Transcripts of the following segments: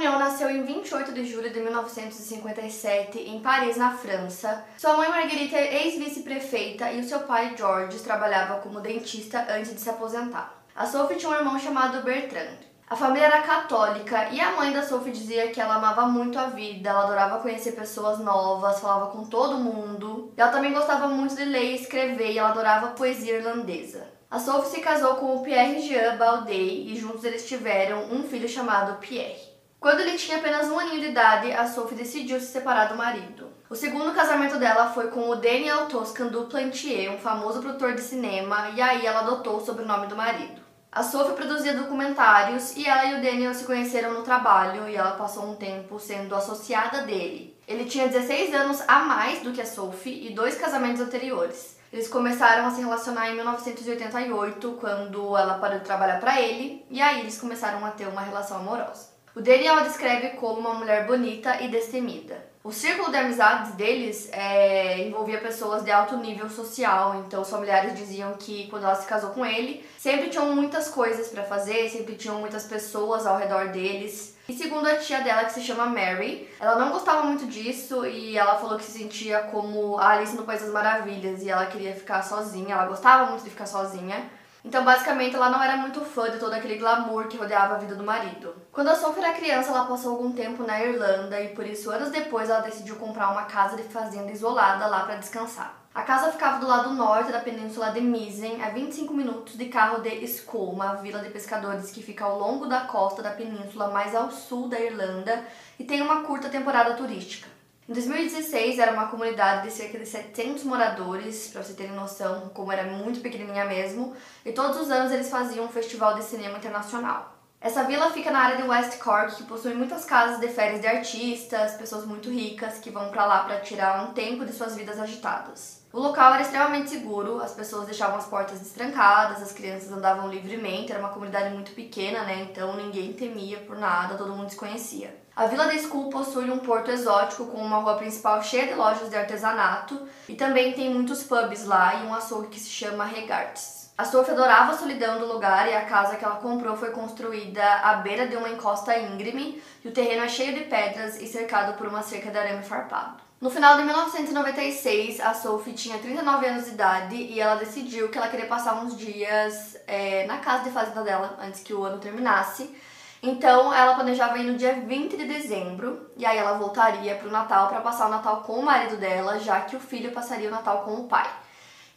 Bonnion nasceu em 28 de julho de 1957 em Paris, na França. Sua mãe Marguerite é ex-vice-prefeita e o seu pai George trabalhava como dentista antes de se aposentar. A Sophie tinha um irmão chamado Bertrand. A família era católica e a mãe da Sophie dizia que ela amava muito a vida, ela adorava conhecer pessoas novas, falava com todo mundo. Ela também gostava muito de ler e escrever e ela adorava poesia irlandesa. A Sophie se casou com o Pierre Jean Baudet e juntos eles tiveram um filho chamado Pierre. Quando ele tinha apenas um aninho de idade, a Sophie decidiu se separar do marido. O segundo casamento dela foi com o Daniel Toscan Duplantier, um famoso produtor de cinema, e aí ela adotou o sobrenome do marido. A Sophie produzia documentários e ela e o Daniel se conheceram no trabalho e ela passou um tempo sendo associada dele. Ele tinha 16 anos a mais do que a Sophie e dois casamentos anteriores. Eles começaram a se relacionar em 1988, quando ela parou de trabalhar para ele, e aí eles começaram a ter uma relação amorosa. O Daniel descreve como uma mulher bonita e destemida. O círculo de amizades deles é, envolvia pessoas de alto nível social, então os familiares diziam que quando ela se casou com ele, sempre tinham muitas coisas para fazer, sempre tinham muitas pessoas ao redor deles. E segundo a tia dela, que se chama Mary, ela não gostava muito disso e ela falou que se sentia como a Alice no País das Maravilhas e ela queria ficar sozinha, ela gostava muito de ficar sozinha. Então, basicamente, ela não era muito fã de todo aquele glamour que rodeava a vida do marido. Quando a Sophie era criança, ela passou algum tempo na Irlanda e por isso, anos depois, ela decidiu comprar uma casa de fazenda isolada lá para descansar. A casa ficava do lado norte da península de Misen, a 25 minutos de carro de Skull, uma vila de pescadores que fica ao longo da costa da península mais ao sul da Irlanda e tem uma curta temporada turística. Em 2016 era uma comunidade de cerca de 700 moradores, para você terem noção como era muito pequenininha mesmo, e todos os anos eles faziam um festival de cinema internacional. Essa vila fica na área de West Cork, que possui muitas casas de férias de artistas, pessoas muito ricas que vão para lá para tirar um tempo de suas vidas agitadas. O local era extremamente seguro, as pessoas deixavam as portas destrancadas, as crianças andavam livremente, era uma comunidade muito pequena, né? Então ninguém temia por nada, todo mundo se conhecia. A Vila da School possui um porto exótico com uma rua principal cheia de lojas de artesanato e também tem muitos pubs lá e um açougue que se chama Regartes. A Sophie adorava a solidão do lugar e a casa que ela comprou foi construída à beira de uma encosta íngreme e o terreno é cheio de pedras e cercado por uma cerca de arame farpado. No final de 1996, a Sophie tinha 39 anos de idade e ela decidiu que ela queria passar uns dias é, na casa de fazenda dela antes que o ano terminasse então ela planejava ir no dia 20 de dezembro e aí ela voltaria para o Natal para passar o Natal com o marido dela, já que o filho passaria o Natal com o pai.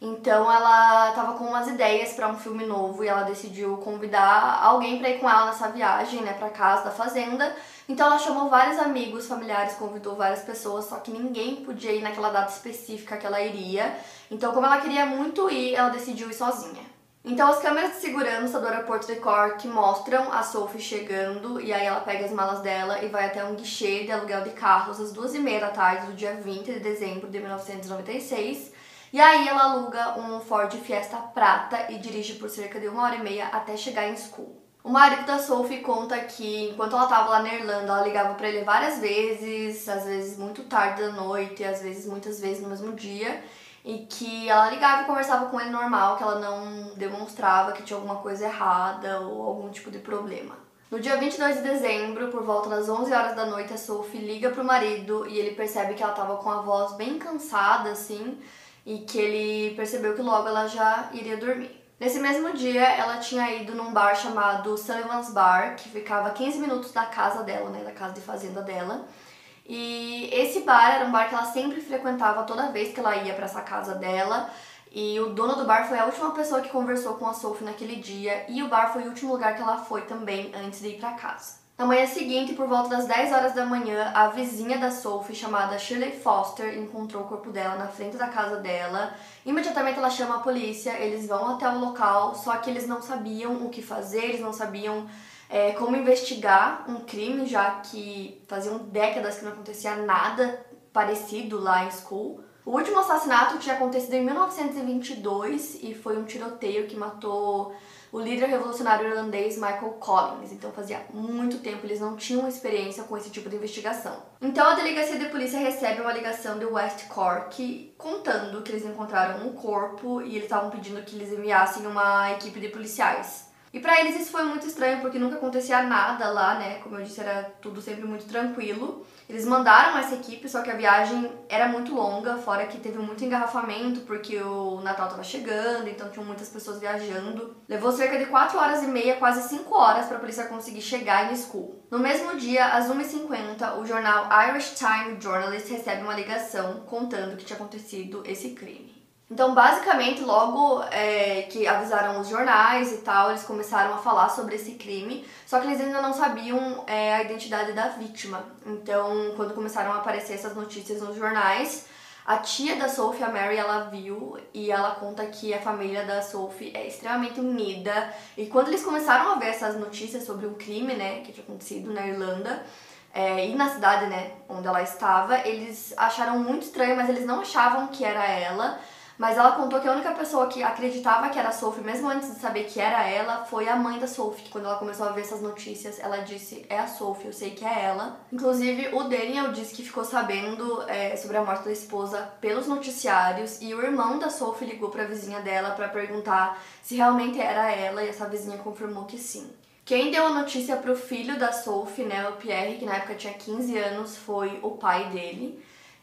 Então ela estava com umas ideias para um filme novo e ela decidiu convidar alguém para ir com ela nessa viagem, né, para casa da fazenda. Então ela chamou vários amigos, familiares, convidou várias pessoas, só que ninguém podia ir naquela data específica que ela iria. Então, como ela queria muito ir, ela decidiu ir sozinha. Então as câmeras de segurança do aeroporto de Cork mostram a Sophie chegando e aí ela pega as malas dela e vai até um guichê de aluguel de carros às duas e meia da tarde do dia 20 de dezembro de 1996. E aí ela aluga um Ford Fiesta prata e dirige por cerca de uma hora e meia até chegar em School. O marido da Sophie conta que enquanto ela estava lá na Irlanda, ela ligava para ele várias vezes, às vezes muito tarde da noite, às vezes muitas vezes no mesmo dia, e que ela ligava e conversava com ele normal, que ela não demonstrava que tinha alguma coisa errada ou algum tipo de problema. No dia 22 de dezembro, por volta das 11 horas da noite, a Sophie liga pro marido e ele percebe que ela tava com a voz bem cansada, assim, e que ele percebeu que logo ela já iria dormir. Nesse mesmo dia, ela tinha ido num bar chamado Sullivan's Bar, que ficava a 15 minutos da casa dela, né, da casa de fazenda dela. E esse bar era um bar que ela sempre frequentava toda vez que ela ia para essa casa dela. E o dono do bar foi a última pessoa que conversou com a Sophie naquele dia, e o bar foi o último lugar que ela foi também antes de ir para casa. Na manhã seguinte, por volta das 10 horas da manhã, a vizinha da Sophie, chamada Shirley Foster, encontrou o corpo dela na frente da casa dela. Imediatamente ela chama a polícia, eles vão até o local, só que eles não sabiam o que fazer, eles não sabiam é, como investigar um crime, já que faziam décadas que não acontecia nada parecido lá em School. O último assassinato tinha acontecido em 1922 e foi um tiroteio que matou o líder revolucionário irlandês Michael Collins. Então fazia muito tempo eles não tinham experiência com esse tipo de investigação. Então a delegacia de polícia recebe uma ligação de West Cork contando que eles encontraram um corpo e eles estavam pedindo que eles enviassem uma equipe de policiais. E para eles isso foi muito estranho porque nunca acontecia nada lá, né? Como eu disse, era tudo sempre muito tranquilo. Eles mandaram essa equipe, só que a viagem era muito longa, fora que teve muito engarrafamento porque o Natal tava chegando, então tinham muitas pessoas viajando. Levou cerca de 4 horas e meia, quase 5 horas para a polícia conseguir chegar em School. No mesmo dia, às 1h50, o jornal Irish Times Journalist recebe uma ligação contando que tinha acontecido esse crime. Então, basicamente, logo é, que avisaram os jornais e tal, eles começaram a falar sobre esse crime, só que eles ainda não sabiam é, a identidade da vítima. Então, quando começaram a aparecer essas notícias nos jornais, a tia da Sophie, a Mary, ela viu e ela conta que a família da Sophie é extremamente unida. E quando eles começaram a ver essas notícias sobre um crime, né, que tinha acontecido na Irlanda, é, e na cidade, né, onde ela estava, eles acharam muito estranho, mas eles não achavam que era ela. Mas ela contou que a única pessoa que acreditava que era a Sophie, mesmo antes de saber que era ela, foi a mãe da Sophie. Que quando ela começou a ver essas notícias, ela disse: É a Sophie, eu sei que é ela. Inclusive, o Daniel disse que ficou sabendo é, sobre a morte da esposa pelos noticiários. E o irmão da Sophie ligou pra vizinha dela para perguntar se realmente era ela. E essa vizinha confirmou que sim. Quem deu a notícia pro filho da Sophie, né, o Pierre, que na época tinha 15 anos, foi o pai dele.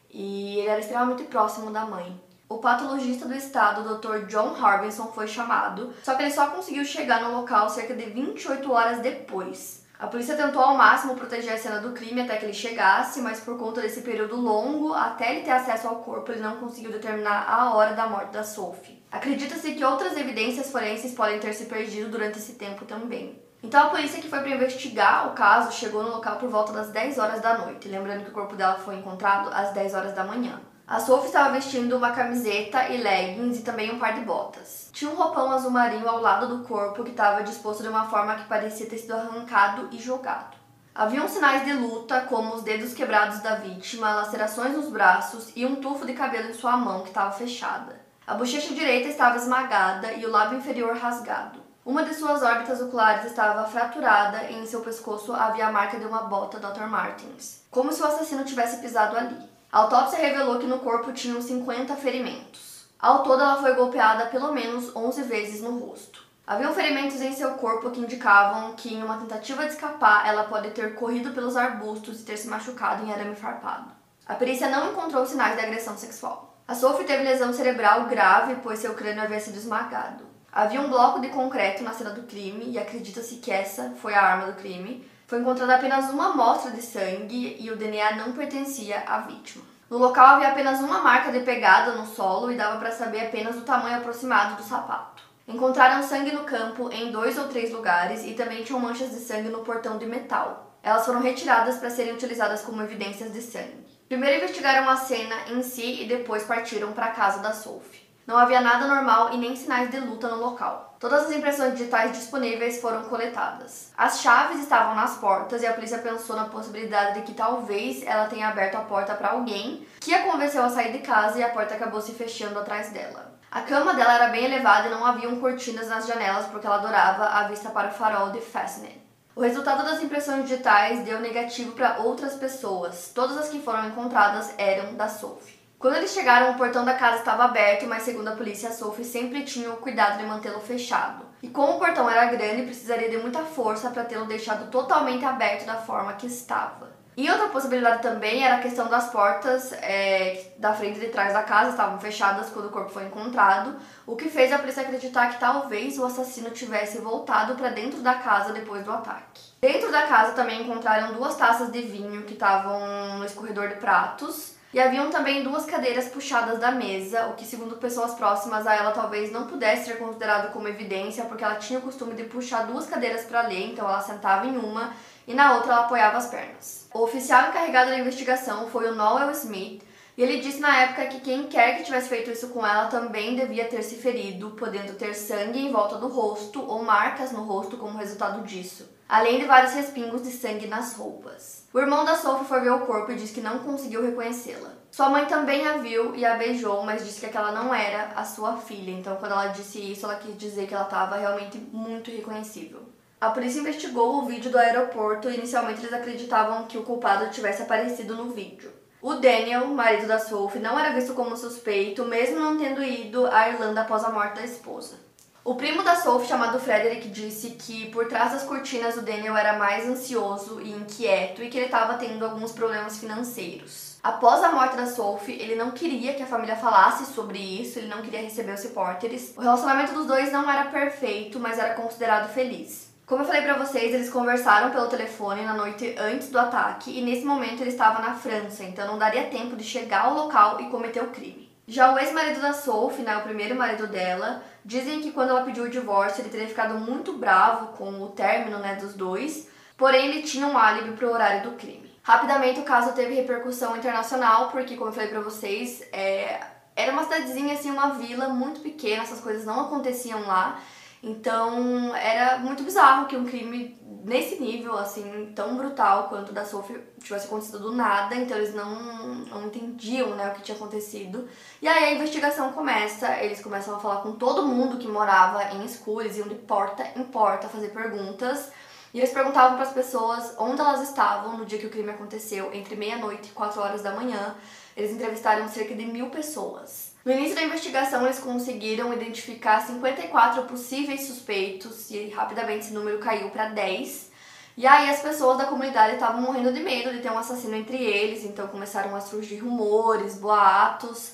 E ele era extremamente próximo da mãe. O patologista do estado, Dr. John Harbinson, foi chamado, só que ele só conseguiu chegar no local cerca de 28 horas depois. A polícia tentou ao máximo proteger a cena do crime até que ele chegasse, mas por conta desse período longo, até ele ter acesso ao corpo, ele não conseguiu determinar a hora da morte da Sophie. Acredita-se que outras evidências forenses podem ter se perdido durante esse tempo também. Então a polícia que foi para investigar o caso chegou no local por volta das 10 horas da noite, lembrando que o corpo dela foi encontrado às 10 horas da manhã. A Sophie estava vestindo uma camiseta e leggings e também um par de botas. Tinha um roupão azul marinho ao lado do corpo que estava disposto de uma forma que parecia ter sido arrancado e jogado. Haviam sinais de luta, como os dedos quebrados da vítima, lacerações nos braços e um tufo de cabelo em sua mão que estava fechada. A bochecha direita estava esmagada e o lábio inferior rasgado. Uma de suas órbitas oculares estava fraturada e em seu pescoço havia a marca de uma bota Dr. Martins, como se o assassino tivesse pisado ali. A autópsia revelou que no corpo tinham 50 ferimentos. Ao todo, ela foi golpeada pelo menos 11 vezes no rosto. Haviam ferimentos em seu corpo que indicavam que, em uma tentativa de escapar, ela pode ter corrido pelos arbustos e ter se machucado em arame farpado. A perícia não encontrou sinais de agressão sexual. A Sophie teve lesão cerebral grave, pois seu crânio havia sido esmagado. Havia um bloco de concreto na cena do crime e acredita-se que essa foi a arma do crime, foi encontrada apenas uma amostra de sangue e o DNA não pertencia à vítima. No local havia apenas uma marca de pegada no solo e dava para saber apenas o tamanho aproximado do sapato. Encontraram sangue no campo em dois ou três lugares e também tinham manchas de sangue no portão de metal. Elas foram retiradas para serem utilizadas como evidências de sangue. Primeiro investigaram a cena em si e depois partiram para a casa da Sophie. Não havia nada normal e nem sinais de luta no local. Todas as impressões digitais disponíveis foram coletadas. As chaves estavam nas portas e a polícia pensou na possibilidade de que talvez ela tenha aberto a porta para alguém que a convenceu a sair de casa e a porta acabou se fechando atrás dela. A cama dela era bem elevada e não haviam cortinas nas janelas porque ela adorava a vista para o farol de Fascinating. O resultado das impressões digitais deu negativo para outras pessoas. Todas as que foram encontradas eram da Sophie. Quando eles chegaram, o portão da casa estava aberto, mas segundo a polícia, a Sophie sempre tinha o cuidado de mantê-lo fechado. E como o portão era grande, precisaria de muita força para tê-lo deixado totalmente aberto da forma que estava. E outra possibilidade também era a questão das portas é, da frente e de trás da casa estavam fechadas quando o corpo foi encontrado, o que fez a polícia acreditar que talvez o assassino tivesse voltado para dentro da casa depois do ataque. Dentro da casa também encontraram duas taças de vinho que estavam no escorredor de pratos e haviam também duas cadeiras puxadas da mesa, o que, segundo pessoas próximas a ela, talvez não pudesse ser considerado como evidência, porque ela tinha o costume de puxar duas cadeiras para ler, então ela sentava em uma e na outra ela apoiava as pernas. O oficial encarregado da investigação foi o Noel Smith, e ele disse na época que quem quer que tivesse feito isso com ela também devia ter se ferido, podendo ter sangue em volta do rosto ou marcas no rosto como resultado disso. Além de vários respingos de sangue nas roupas. O irmão da Sophie foi ver o corpo e disse que não conseguiu reconhecê-la. Sua mãe também a viu e a beijou, mas disse que aquela não era a sua filha. Então, quando ela disse isso, ela quis dizer que ela estava realmente muito reconhecível. A polícia investigou o vídeo do aeroporto e inicialmente eles acreditavam que o culpado tivesse aparecido no vídeo. O Daniel, marido da Sophie, não era visto como suspeito, mesmo não tendo ido à Irlanda após a morte da esposa. O primo da Sophie, chamado Frederick, disse que por trás das cortinas o Daniel era mais ansioso e inquieto e que ele estava tendo alguns problemas financeiros. Após a morte da Sophie, ele não queria que a família falasse sobre isso, ele não queria receber os repórteres. O relacionamento dos dois não era perfeito, mas era considerado feliz. Como eu falei para vocês, eles conversaram pelo telefone na noite antes do ataque e nesse momento ele estava na França, então não daria tempo de chegar ao local e cometer o crime. Já o ex-marido da Sophie, né, o primeiro marido dela, dizem que quando ela pediu o divórcio ele teria ficado muito bravo com o término né, dos dois, porém ele tinha um álibi para o horário do crime. Rapidamente o caso teve repercussão internacional, porque, como eu falei para vocês, é... era uma cidadezinha, assim, uma vila muito pequena, essas coisas não aconteciam lá. Então era muito bizarro que um crime nesse nível, assim, tão brutal quanto o da Sophie tivesse acontecido do nada, então eles não, não entendiam né, o que tinha acontecido. E aí a investigação começa, eles começam a falar com todo mundo que morava em School, eles iam de porta em porta fazer perguntas. E eles perguntavam para as pessoas onde elas estavam no dia que o crime aconteceu, entre meia-noite e quatro horas da manhã. Eles entrevistaram cerca de mil pessoas. No início da investigação, eles conseguiram identificar 54 possíveis suspeitos e rapidamente esse número caiu para 10. E aí as pessoas da comunidade estavam morrendo de medo de ter um assassino entre eles, então começaram a surgir rumores, boatos,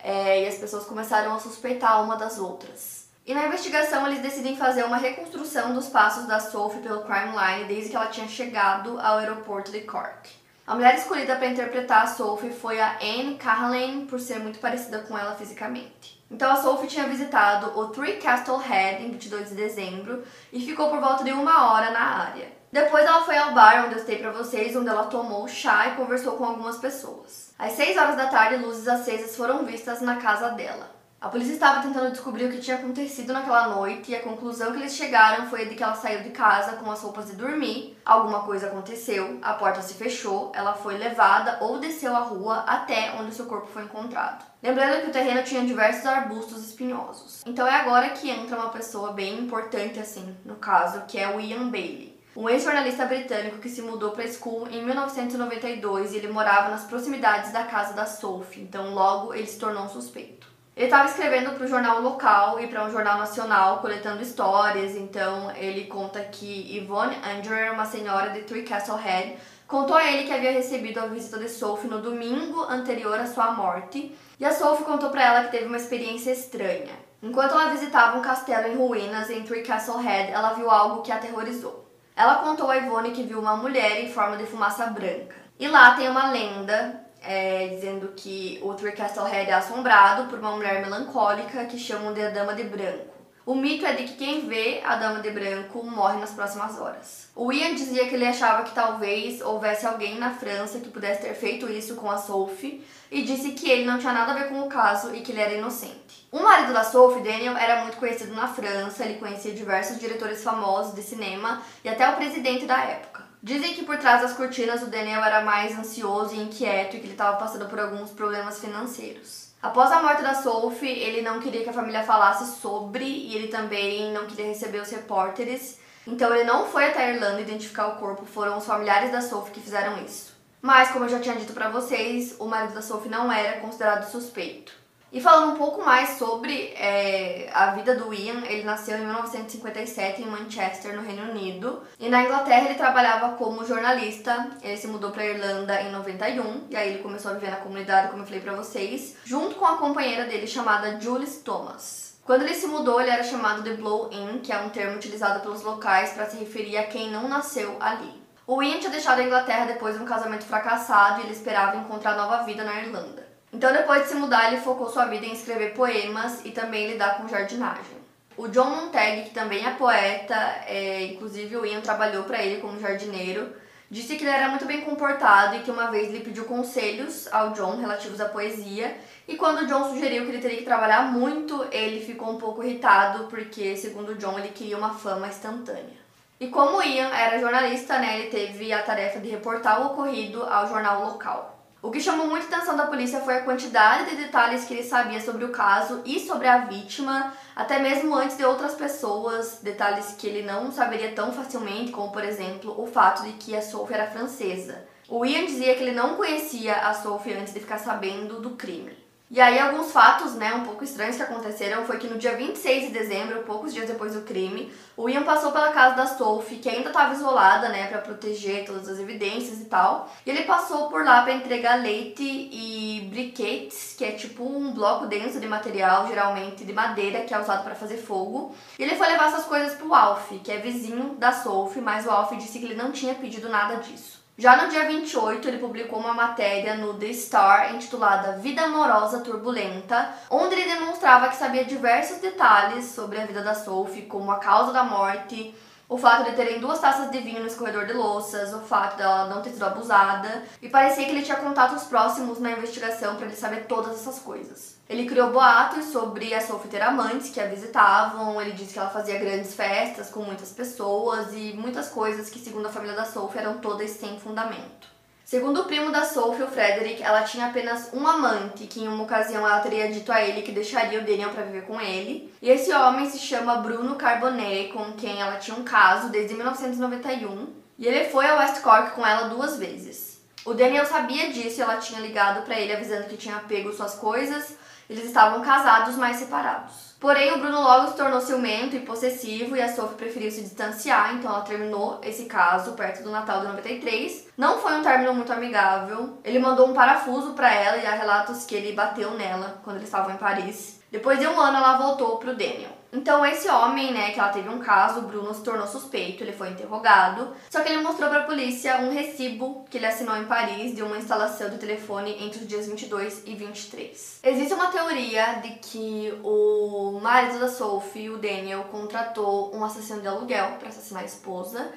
é, e as pessoas começaram a suspeitar uma das outras. E na investigação eles decidem fazer uma reconstrução dos passos da Sophie pelo crime line desde que ela tinha chegado ao aeroporto de Cork. A mulher escolhida para interpretar a Sophie foi a Anne Cahalan, por ser muito parecida com ela fisicamente. Então a Sophie tinha visitado o Three Castle Head em 22 de dezembro e ficou por volta de uma hora na área. Depois ela foi ao bar onde eu citei para vocês, onde ela tomou chá e conversou com algumas pessoas. Às 6 horas da tarde, luzes acesas foram vistas na casa dela. A polícia estava tentando descobrir o que tinha acontecido naquela noite e a conclusão que eles chegaram foi de que ela saiu de casa com as roupas de dormir, alguma coisa aconteceu, a porta se fechou, ela foi levada ou desceu a rua até onde seu corpo foi encontrado. Lembrando que o terreno tinha diversos arbustos espinhosos. Então é agora que entra uma pessoa bem importante assim, no caso, que é o Ian Bailey. Um ex-jornalista britânico que se mudou para School em 1992 e ele morava nas proximidades da casa da Sophie, então logo ele se tornou um suspeito. Ele estava escrevendo para o jornal local e para um jornal nacional, coletando histórias. Então ele conta que Yvonne Andrew, uma senhora de Three Castle Head, contou a ele que havia recebido a visita de Sophie no domingo anterior à sua morte. E a Sophie contou para ela que teve uma experiência estranha. Enquanto ela visitava um castelo em ruínas em Three Castle Head, ela viu algo que a aterrorizou. Ela contou a Yvonne que viu uma mulher em forma de fumaça branca. E lá tem uma lenda é, dizendo que o Three Castle Head é assombrado por uma mulher melancólica que chamam de a Dama de Branco. O mito é de que quem vê a Dama de Branco morre nas próximas horas. O Ian dizia que ele achava que talvez houvesse alguém na França que pudesse ter feito isso com a Sophie e disse que ele não tinha nada a ver com o caso e que ele era inocente. O marido da Sophie, Daniel, era muito conhecido na França, ele conhecia diversos diretores famosos de cinema e até o presidente da época. Dizem que por trás das cortinas o Daniel era mais ansioso e inquieto e que ele estava passando por alguns problemas financeiros. Após a morte da Sophie, ele não queria que a família falasse sobre e ele também não queria receber os repórteres. Então ele não foi até a Irlanda identificar o corpo, foram os familiares da Sophie que fizeram isso. Mas, como eu já tinha dito para vocês, o marido da Sophie não era considerado suspeito. E falando um pouco mais sobre é, a vida do Ian, ele nasceu em 1957 em Manchester, no Reino Unido. E na Inglaterra ele trabalhava como jornalista. Ele se mudou para Irlanda em 91 e aí ele começou a viver na comunidade, como eu falei para vocês, junto com a companheira dele chamada Jules Thomas. Quando ele se mudou, ele era chamado de blow-in, que é um termo utilizado pelos locais para se referir a quem não nasceu ali. O Ian tinha deixado a Inglaterra depois de um casamento fracassado e ele esperava encontrar nova vida na Irlanda. Então, depois de se mudar, ele focou sua vida em escrever poemas e também lidar com jardinagem. O John Montag, que também é poeta, é, inclusive o Ian trabalhou para ele como jardineiro, disse que ele era muito bem comportado e que uma vez ele pediu conselhos ao John relativos à poesia. E quando o John sugeriu que ele teria que trabalhar muito, ele ficou um pouco irritado porque, segundo o John, ele queria uma fama instantânea. E como Ian era jornalista, né, ele teve a tarefa de reportar o ocorrido ao jornal local. O que chamou muita atenção da polícia foi a quantidade de detalhes que ele sabia sobre o caso e sobre a vítima, até mesmo antes de outras pessoas, detalhes que ele não saberia tão facilmente, como por exemplo o fato de que a Sophie era francesa. O Ian dizia que ele não conhecia a Sophie antes de ficar sabendo do crime. E aí alguns fatos, né, um pouco estranhos que aconteceram foi que no dia 26 de dezembro, poucos dias depois do crime, o Ian passou pela casa da Sophie, que ainda estava isolada, né, para proteger todas as evidências e tal. E ele passou por lá para entregar leite e briquetes, que é tipo um bloco denso de material, geralmente de madeira, que é usado para fazer fogo. E ele foi levar essas coisas pro Alf, que é vizinho da Sophie, mas o Alf disse que ele não tinha pedido nada disso. Já no dia 28, ele publicou uma matéria no The Star intitulada Vida Amorosa Turbulenta, onde ele demonstrava que sabia diversos detalhes sobre a vida da Sophie, como a causa da morte, o fato de terem duas taças de vinho no escorredor de louças, o fato dela não ter sido abusada, e parecia que ele tinha contatos próximos na investigação para ele saber todas essas coisas. Ele criou boatos sobre a ter amantes que a visitavam, ele disse que ela fazia grandes festas com muitas pessoas e muitas coisas que, segundo a família da Sophie, eram todas sem fundamento. Segundo o primo da Sophie, o Frederick, ela tinha apenas um amante, que em uma ocasião ela teria dito a ele que deixaria o Daniel para viver com ele. E esse homem se chama Bruno Carbonet, com quem ela tinha um caso desde 1991. E ele foi a West Cork com ela duas vezes. O Daniel sabia disso e ela tinha ligado para ele avisando que tinha pego suas coisas, eles estavam casados, mas separados. Porém, o Bruno logo se tornou ciumento e possessivo e a Sophie preferiu se distanciar, então ela terminou esse caso perto do Natal de 93. Não foi um término muito amigável. Ele mandou um parafuso para ela e há relatos que ele bateu nela quando eles estavam em Paris. Depois de um ano, ela voltou pro Daniel. Então, esse homem, né, que ela teve um caso, o Bruno se tornou suspeito, ele foi interrogado. Só que ele mostrou para a polícia um recibo que ele assinou em Paris de uma instalação de telefone entre os dias 22 e 23. Existe uma teoria de que o marido da Sophie, o Daniel, contratou um assassino de aluguel para assassinar a esposa.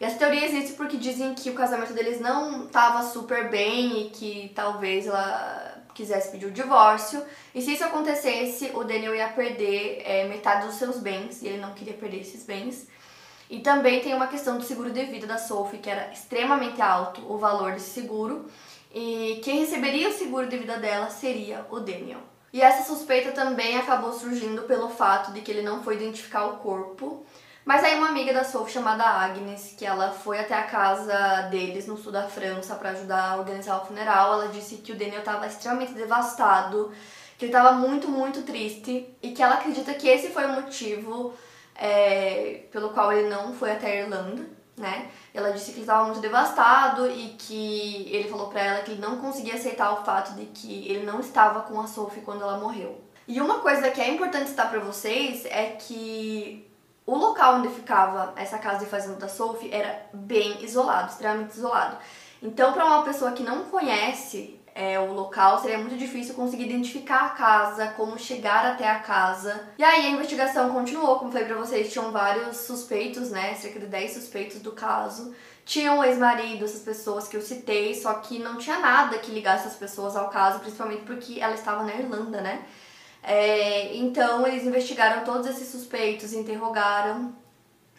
E essa teoria existe porque dizem que o casamento deles não estava super bem e que talvez ela quisesse pedir o divórcio. E se isso acontecesse, o Daniel ia perder é, metade dos seus bens, e ele não queria perder esses bens. E também tem uma questão do seguro de vida da Sophie, que era extremamente alto o valor desse seguro. E quem receberia o seguro de vida dela seria o Daniel. E essa suspeita também acabou surgindo pelo fato de que ele não foi identificar o corpo mas aí uma amiga da Sophie chamada Agnes, que ela foi até a casa deles no sul da França para ajudar a organizar o funeral, ela disse que o Daniel estava extremamente devastado, que ele estava muito, muito triste e que ela acredita que esse foi o motivo é, pelo qual ele não foi até a Irlanda, né? Ela disse que ele estava muito devastado e que ele falou para ela que ele não conseguia aceitar o fato de que ele não estava com a Sophie quando ela morreu. E uma coisa que é importante citar para vocês é que o local onde ficava essa casa de fazenda da Sophie era bem isolado, extremamente isolado. Então, para uma pessoa que não conhece é, o local, seria muito difícil conseguir identificar a casa, como chegar até a casa. E aí a investigação continuou, como falei pra vocês, tinham vários suspeitos, né? Cerca de 10 suspeitos do caso. Tinham o ex-marido, essas pessoas que eu citei, só que não tinha nada que ligasse essas pessoas ao caso, principalmente porque ela estava na Irlanda, né? É, então eles investigaram todos esses suspeitos, interrogaram,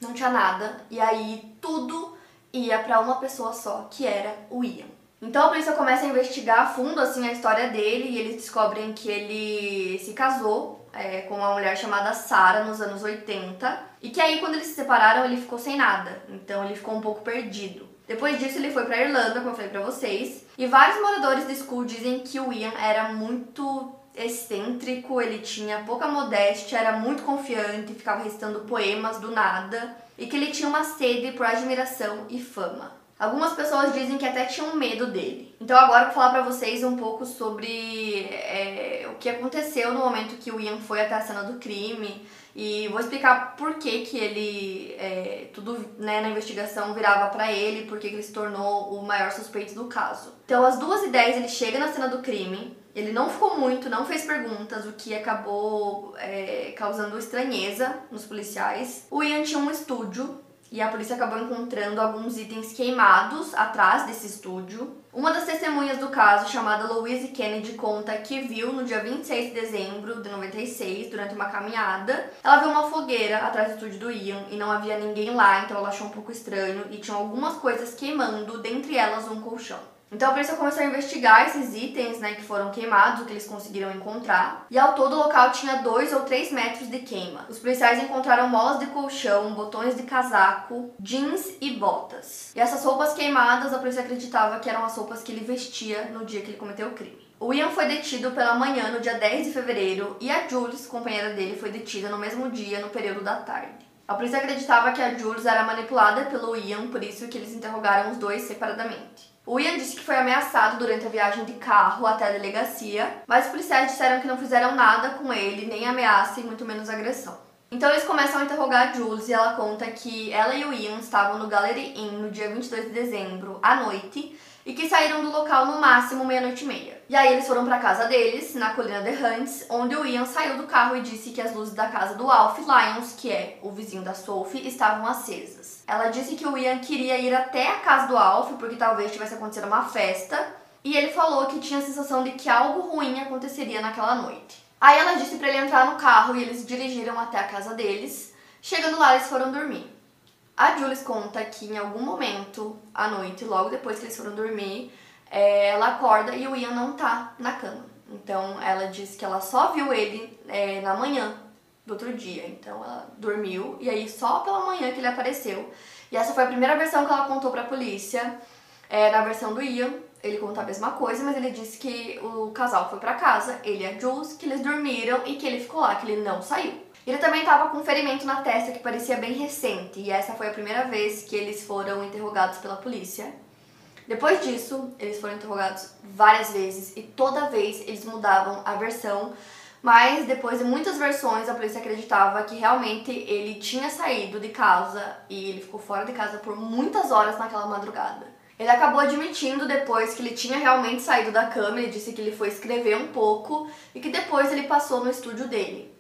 não tinha nada, e aí tudo ia para uma pessoa só, que era o Ian. Então a polícia começa a investigar a fundo assim a história dele e eles descobrem que ele se casou é, com uma mulher chamada Sarah nos anos 80 e que aí quando eles se separaram ele ficou sem nada, então ele ficou um pouco perdido. Depois disso ele foi para Irlanda, como eu falei para vocês, e vários moradores de School dizem que o Ian era muito excêntrico, ele tinha pouca modéstia, era muito confiante, ficava recitando poemas do nada e que ele tinha uma sede por admiração e fama. Algumas pessoas dizem que até tinham medo dele. Então agora eu vou falar pra vocês um pouco sobre é, o que aconteceu no momento que o Ian foi até a cena do crime e vou explicar por que que ele, é, tudo né, na investigação virava para ele, por que ele se tornou o maior suspeito do caso. Então às duas e dez ele chega na cena do crime, ele não ficou muito, não fez perguntas, o que acabou é, causando estranheza nos policiais. O Ian tinha um estúdio e a polícia acabou encontrando alguns itens queimados atrás desse estúdio. Uma das testemunhas do caso, chamada Louise Kennedy, conta que viu no dia 26 de dezembro de 96, durante uma caminhada, ela viu uma fogueira atrás do estúdio do Ian e não havia ninguém lá, então ela achou um pouco estranho e tinha algumas coisas queimando, dentre elas um colchão. Então a polícia começou a investigar esses itens né, que foram queimados, o que eles conseguiram encontrar. E ao todo o local tinha 2 ou 3 metros de queima. Os policiais encontraram molas de colchão, botões de casaco, jeans e botas. E essas roupas queimadas a polícia acreditava que eram as roupas que ele vestia no dia que ele cometeu o crime. O Ian foi detido pela manhã no dia 10 de fevereiro e a Jules, companheira dele, foi detida no mesmo dia, no período da tarde. A polícia acreditava que a Jules era manipulada pelo Ian, por isso que eles interrogaram os dois separadamente. O Ian disse que foi ameaçado durante a viagem de carro até a delegacia, mas os policiais disseram que não fizeram nada com ele, nem ameaça e muito menos agressão. Então eles começam a interrogar a Jules e ela conta que ela e o Ian estavam no Gallery Inn no dia 22 de dezembro, à noite, e que saíram do local no máximo meia-noite e meia. E aí eles foram para casa deles, na colina de Hunts, onde o Ian saiu do carro e disse que as luzes da casa do Alf Lyons, que é o vizinho da Sophie, estavam acesas. Ela disse que o Ian queria ir até a casa do Alf porque talvez tivesse acontecido uma festa, e ele falou que tinha a sensação de que algo ruim aconteceria naquela noite. Aí ela disse para ele entrar no carro e eles dirigiram até a casa deles. Chegando lá, eles foram dormir. A Jules conta que em algum momento à noite, logo depois que eles foram dormir, é, ela acorda e o Ian não tá na cama. Então ela diz que ela só viu ele é, na manhã do outro dia. Então ela dormiu e aí só pela manhã que ele apareceu. E essa foi a primeira versão que ela contou pra polícia. É, na versão do Ian, ele conta a mesma coisa, mas ele disse que o casal foi para casa, ele e a Jules, que eles dormiram e que ele ficou lá, que ele não saiu. Ele também estava com um ferimento na testa que parecia bem recente, e essa foi a primeira vez que eles foram interrogados pela polícia. Depois disso, eles foram interrogados várias vezes e toda vez eles mudavam a versão, mas depois de muitas versões, a polícia acreditava que realmente ele tinha saído de casa e ele ficou fora de casa por muitas horas naquela madrugada. Ele acabou admitindo depois que ele tinha realmente saído da cama, ele disse que ele foi escrever um pouco e que depois ele passou no estúdio dele.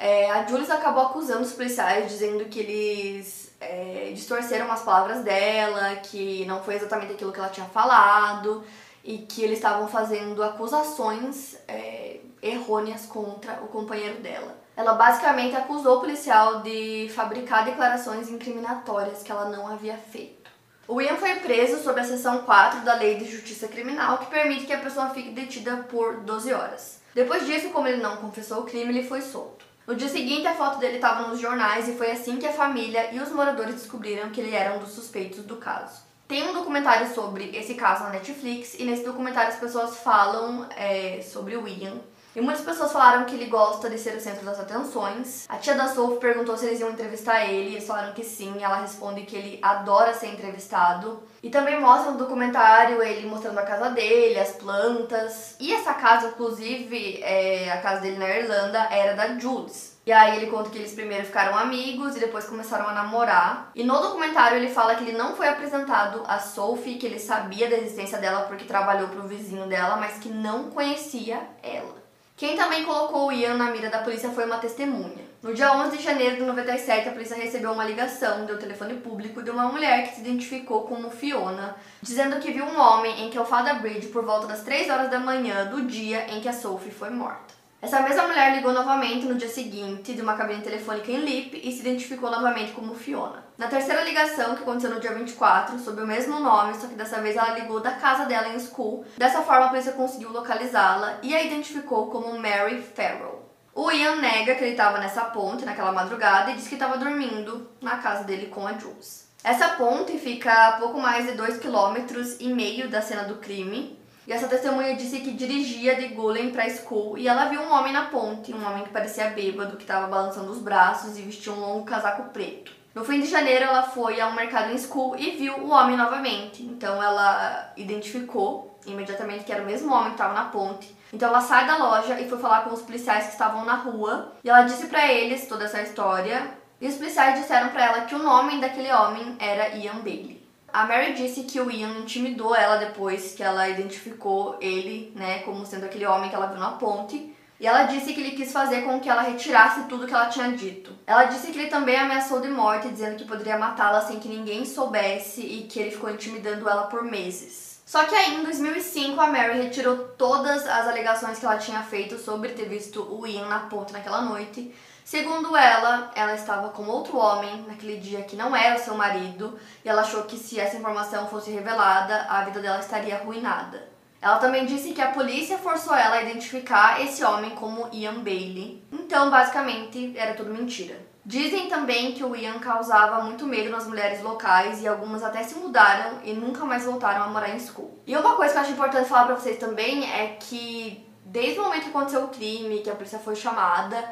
É, a Jules acabou acusando os policiais, dizendo que eles é, distorceram as palavras dela, que não foi exatamente aquilo que ela tinha falado e que eles estavam fazendo acusações é, errôneas contra o companheiro dela. Ela basicamente acusou o policial de fabricar declarações incriminatórias que ela não havia feito. O Ian foi preso sob a seção 4 da Lei de Justiça Criminal, que permite que a pessoa fique detida por 12 horas. Depois disso, como ele não confessou o crime, ele foi solto. No dia seguinte, a foto dele estava nos jornais e foi assim que a família e os moradores descobriram que ele era um dos suspeitos do caso. Tem um documentário sobre esse caso na Netflix e nesse documentário as pessoas falam é, sobre o Ian e muitas pessoas falaram que ele gosta de ser o centro das atenções. A tia da Sophie perguntou se eles iam entrevistar ele, e eles falaram que sim. Ela responde que ele adora ser entrevistado. E também mostra no documentário ele mostrando a casa dele, as plantas. E essa casa, inclusive, é, a casa dele na Irlanda, era da Jules. E aí ele conta que eles primeiro ficaram amigos e depois começaram a namorar. E no documentário ele fala que ele não foi apresentado a Sophie, que ele sabia da existência dela porque trabalhou pro vizinho dela, mas que não conhecia ela. Quem também colocou o Ian na mira da polícia foi uma testemunha. No dia 11 de janeiro de 97, a polícia recebeu uma ligação do telefone público de uma mulher que se identificou como Fiona, dizendo que viu um homem em Kelfada Bridge por volta das 3 horas da manhã do dia em que a Sophie foi morta. Essa mesma mulher ligou novamente no dia seguinte de uma cabine telefônica em Lip e se identificou novamente como Fiona. Na terceira ligação, que aconteceu no dia 24, sob o mesmo nome, só que dessa vez ela ligou da casa dela em School. Dessa forma, a polícia conseguiu localizá-la e a identificou como Mary Farrell. O Ian nega que ele estava nessa ponte naquela madrugada e diz que estava dormindo na casa dele com a Jules. Essa ponte fica a pouco mais de 2,5 km e meio da cena do crime e essa testemunha disse que dirigia de Gulen para School e ela viu um homem na ponte, um homem que parecia bêbado, que estava balançando os braços e vestia um longo casaco preto. No fim de janeiro, ela foi ao mercado em School e viu o homem novamente. Então ela identificou imediatamente que era o mesmo homem que estava na ponte. Então ela sai da loja e foi falar com os policiais que estavam na rua. E ela disse para eles toda essa história. E os policiais disseram para ela que o nome daquele homem era Ian Bailey. A Mary disse que o Ian intimidou ela depois que ela identificou ele, né, como sendo aquele homem que ela viu na ponte. E ela disse que ele quis fazer com que ela retirasse tudo que ela tinha dito. Ela disse que ele também ameaçou de morte, dizendo que poderia matá-la sem que ninguém soubesse e que ele ficou intimidando ela por meses. Só que aí em 2005 a Mary retirou todas as alegações que ela tinha feito sobre ter visto o Ian na ponte naquela noite. Segundo ela, ela estava com outro homem naquele dia que não era seu marido, e ela achou que se essa informação fosse revelada, a vida dela estaria arruinada. Ela também disse que a polícia forçou ela a identificar esse homem como Ian Bailey. Então, basicamente, era tudo mentira. Dizem também que o Ian causava muito medo nas mulheres locais e algumas até se mudaram e nunca mais voltaram a morar em School. E uma coisa que eu acho importante falar pra vocês também é que desde o momento que aconteceu o crime, que a polícia foi chamada,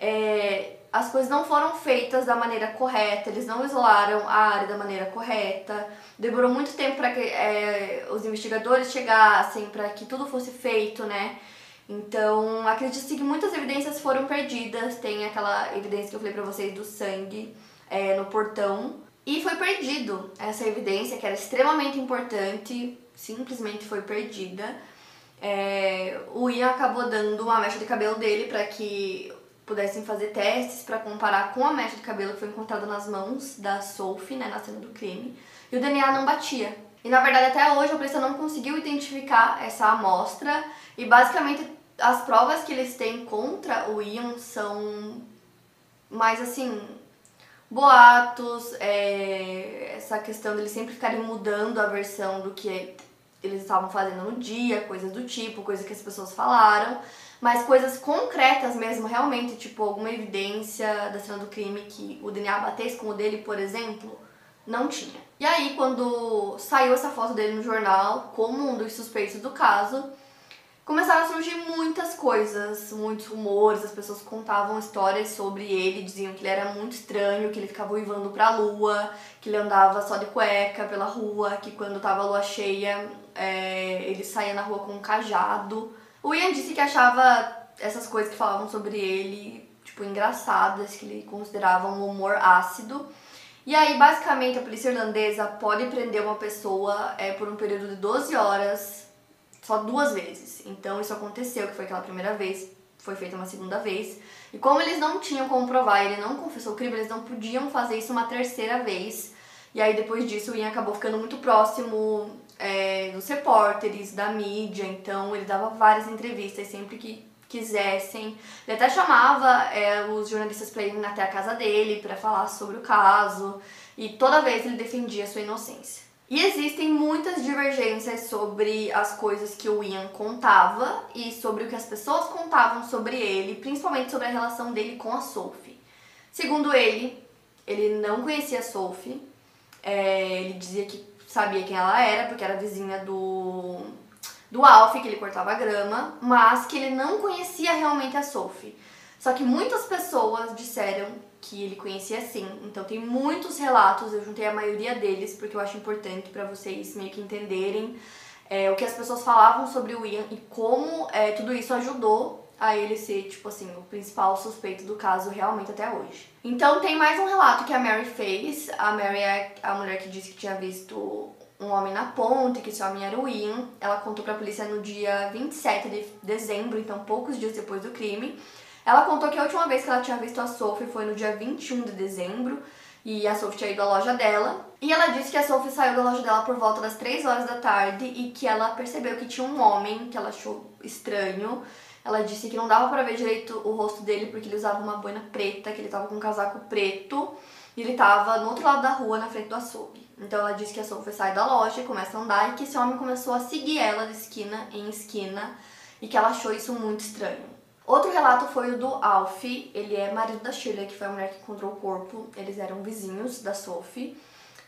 é, as coisas não foram feitas da maneira correta, eles não isolaram a área da maneira correta. Demorou muito tempo para que é, os investigadores chegassem, para que tudo fosse feito, né? Então, acredito que muitas evidências foram perdidas. Tem aquela evidência que eu falei pra vocês do sangue é, no portão. E foi perdido essa evidência, que era extremamente importante, simplesmente foi perdida. É, o Ian acabou dando uma mecha de cabelo dele para que pudessem fazer testes para comparar com a mecha de cabelo que foi encontrada nas mãos da Sophie, né, na cena do crime, e o DNA não batia. E na verdade até hoje a polícia não conseguiu identificar essa amostra. E basicamente as provas que eles têm contra o Ian são mais assim boatos, é, essa questão deles sempre ficarem mudando a versão do que eles estavam fazendo no dia, coisas do tipo, coisas que as pessoas falaram mas coisas concretas mesmo, realmente, tipo alguma evidência da cena do crime que o DNA batesse com o dele, por exemplo, não tinha. E aí, quando saiu essa foto dele no jornal, como um dos suspeitos do caso, começaram a surgir muitas coisas, muitos rumores, as pessoas contavam histórias sobre ele, diziam que ele era muito estranho, que ele ficava uivando pra lua, que ele andava só de cueca pela rua, que quando tava a lua cheia é, ele saía na rua com um cajado. O Ian disse que achava essas coisas que falavam sobre ele, tipo, engraçadas, que ele considerava um humor ácido. E aí, basicamente, a polícia irlandesa pode prender uma pessoa é, por um período de 12 horas, só duas vezes. Então, isso aconteceu, que foi aquela primeira vez, foi feita uma segunda vez. E como eles não tinham como provar, ele não confessou o crime, eles não podiam fazer isso uma terceira vez. E aí, depois disso, o Ian acabou ficando muito próximo é, dos repórteres, da mídia, então ele dava várias entrevistas sempre que quisessem. Ele até chamava é, os jornalistas para irem até a casa dele para falar sobre o caso e toda vez ele defendia sua inocência. E existem muitas divergências sobre as coisas que o Ian contava e sobre o que as pessoas contavam sobre ele, principalmente sobre a relação dele com a Sophie. Segundo ele, ele não conhecia a Sophie, é, ele dizia que sabia quem ela era, porque era vizinha do, do Alf, que ele cortava grama, mas que ele não conhecia realmente a Sophie. Só que muitas pessoas disseram que ele conhecia sim. Então tem muitos relatos, eu juntei a maioria deles porque eu acho importante para vocês meio que entenderem é, o que as pessoas falavam sobre o Ian e como é, tudo isso ajudou a ele ser, tipo assim, o principal suspeito do caso realmente até hoje. Então tem mais um relato que a Mary fez. A Mary é a mulher que disse que tinha visto um homem na ponte, que esse homem era o Ian. Ela contou pra polícia no dia 27 de dezembro, então poucos dias depois do crime. Ela contou que a última vez que ela tinha visto a Sophie foi no dia 21 de dezembro e a Sophie tinha ido à loja dela. E ela disse que a Sophie saiu da loja dela por volta das 3 horas da tarde e que ela percebeu que tinha um homem que ela achou estranho ela disse que não dava para ver direito o rosto dele porque ele usava uma boina preta, que ele tava com um casaco preto e ele tava no outro lado da rua, na frente do açougue. Então ela disse que a Sophie sai da loja e começa a andar e que esse homem começou a seguir ela de esquina em esquina e que ela achou isso muito estranho. Outro relato foi o do Alf, ele é marido da Shirley, que foi a mulher que encontrou o corpo. Eles eram vizinhos da Sophie.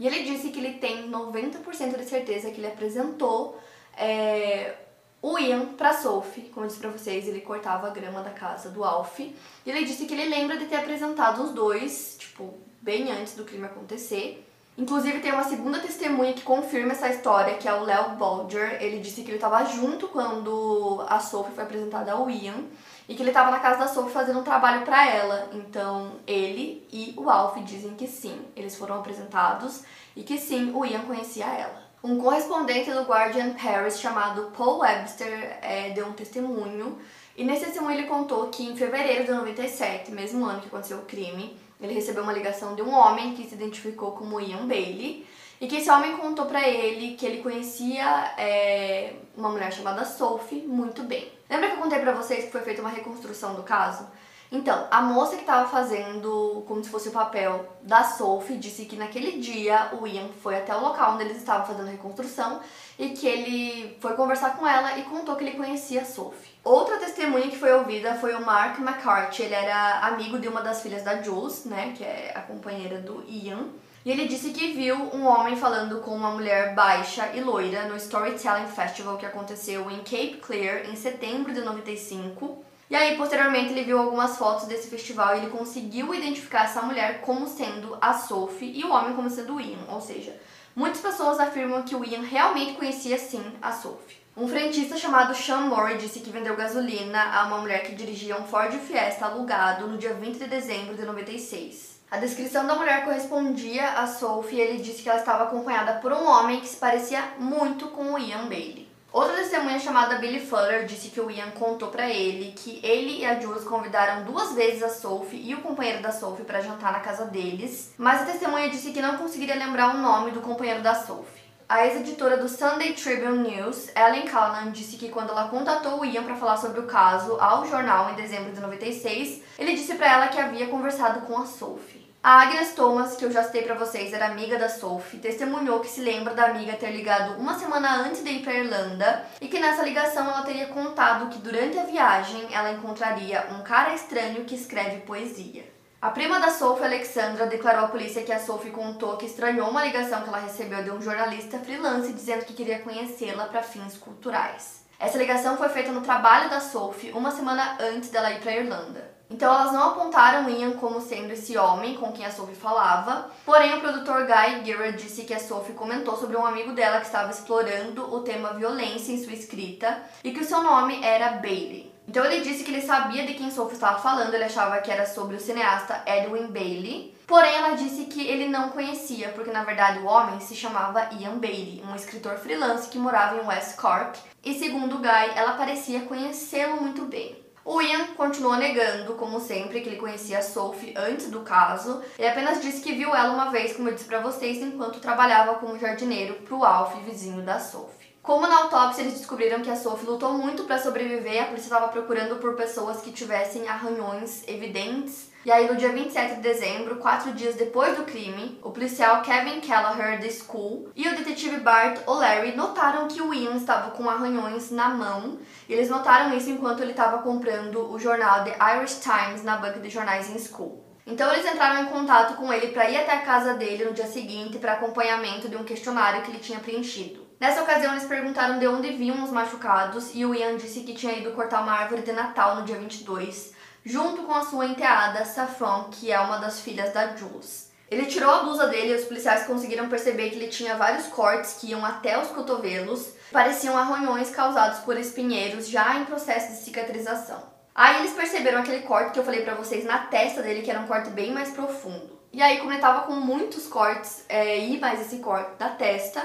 E ele disse que ele tem 90% de certeza que ele apresentou é, o Ian pra Sophie, como eu disse pra vocês, ele cortava a grama da casa do Alf. E ele disse que ele lembra de ter apresentado os dois, tipo, bem antes do crime acontecer. Inclusive tem uma segunda testemunha que confirma essa história, que é o Léo Bolger. Ele disse que ele estava junto quando a Sophie foi apresentada ao Ian e que ele estava na casa da Sophie fazendo um trabalho para ela. Então ele e o Alf dizem que sim, eles foram apresentados e que sim, o Ian conhecia ela. Um correspondente do Guardian Paris chamado Paul Webster é, deu um testemunho e nesse testemunho ele contou que em fevereiro de 97, mesmo ano que aconteceu o crime, ele recebeu uma ligação de um homem que se identificou como Ian Bailey e que esse homem contou para ele que ele conhecia é, uma mulher chamada Sophie muito bem. Lembra que eu contei para vocês que foi feita uma reconstrução do caso? Então, a moça que estava fazendo como se fosse o papel da Sophie disse que naquele dia o Ian foi até o local onde eles estavam fazendo reconstrução e que ele foi conversar com ela e contou que ele conhecia a Sophie. Outra testemunha que foi ouvida foi o Mark McCarthy. Ele era amigo de uma das filhas da Jules, né, que é a companheira do Ian. E ele disse que viu um homem falando com uma mulher baixa e loira no Storytelling Festival que aconteceu em Cape Clear em setembro de 95. E aí, posteriormente, ele viu algumas fotos desse festival e ele conseguiu identificar essa mulher como sendo a Sophie e o homem como sendo o Ian. Ou seja, muitas pessoas afirmam que o Ian realmente conhecia sim a Sophie. Um frentista chamado Sean Murray disse que vendeu gasolina a uma mulher que dirigia um Ford Fiesta alugado no dia 20 de dezembro de 96. A descrição da mulher correspondia a Sophie e ele disse que ela estava acompanhada por um homem que se parecia muito com o Ian Bailey. Outra testemunha chamada Billy Fuller disse que o Ian contou para ele que ele e a Jules convidaram duas vezes a Sophie e o companheiro da Sophie para jantar na casa deles, mas a testemunha disse que não conseguiria lembrar o nome do companheiro da Sophie. A ex-editora do Sunday Tribune News, Ellen Callan, disse que quando ela contatou o Ian para falar sobre o caso ao jornal em dezembro de 96, ele disse para ela que havia conversado com a Sophie. A Agnes Thomas, que eu já citei para vocês, era amiga da Sophie, testemunhou que se lembra da amiga ter ligado uma semana antes de ir para Irlanda e que nessa ligação ela teria contado que durante a viagem ela encontraria um cara estranho que escreve poesia. A prima da Sophie, Alexandra, declarou à polícia que a Sophie contou que estranhou uma ligação que ela recebeu de um jornalista freelance dizendo que queria conhecê-la para fins culturais. Essa ligação foi feita no trabalho da Sophie uma semana antes dela ir para Irlanda. Então elas não apontaram Ian como sendo esse homem com quem a Sophie falava, porém o produtor Guy Gira disse que a Sophie comentou sobre um amigo dela que estava explorando o tema violência em sua escrita e que o seu nome era Bailey. Então ele disse que ele sabia de quem Sophie estava falando, ele achava que era sobre o cineasta Edwin Bailey. Porém, ela disse que ele não conhecia, porque na verdade o homem se chamava Ian Bailey, um escritor freelance que morava em West Cork. E segundo Guy, ela parecia conhecê-lo muito bem. O Ian continuou negando, como sempre, que ele conhecia a Sophie antes do caso. Ele apenas disse que viu ela uma vez, como eu disse para vocês, enquanto trabalhava como jardineiro para o Alf, vizinho da Sophie. Como na autópsia eles descobriram que a Sophie lutou muito para sobreviver, a polícia estava procurando por pessoas que tivessem arranhões evidentes e aí, no dia 27 de dezembro, quatro dias depois do crime, o policial Kevin Kelleher da School e o detetive Bart O'Leary notaram que o Ian estava com arranhões na mão. E eles notaram isso enquanto ele estava comprando o jornal The Irish Times na banca de jornais em School. Então eles entraram em contato com ele para ir até a casa dele no dia seguinte para acompanhamento de um questionário que ele tinha preenchido. Nessa ocasião eles perguntaram de onde vinham os machucados e o Ian disse que tinha ido cortar uma árvore de Natal no dia 22 junto com a sua enteada Saffron, que é uma das filhas da Jules. Ele tirou a blusa dele e os policiais conseguiram perceber que ele tinha vários cortes que iam até os cotovelos, pareciam arranhões causados por espinheiros já em processo de cicatrização. Aí eles perceberam aquele corte que eu falei pra vocês na testa dele, que era um corte bem mais profundo. E aí, como ele tava com muitos cortes é, e mais esse corte da testa,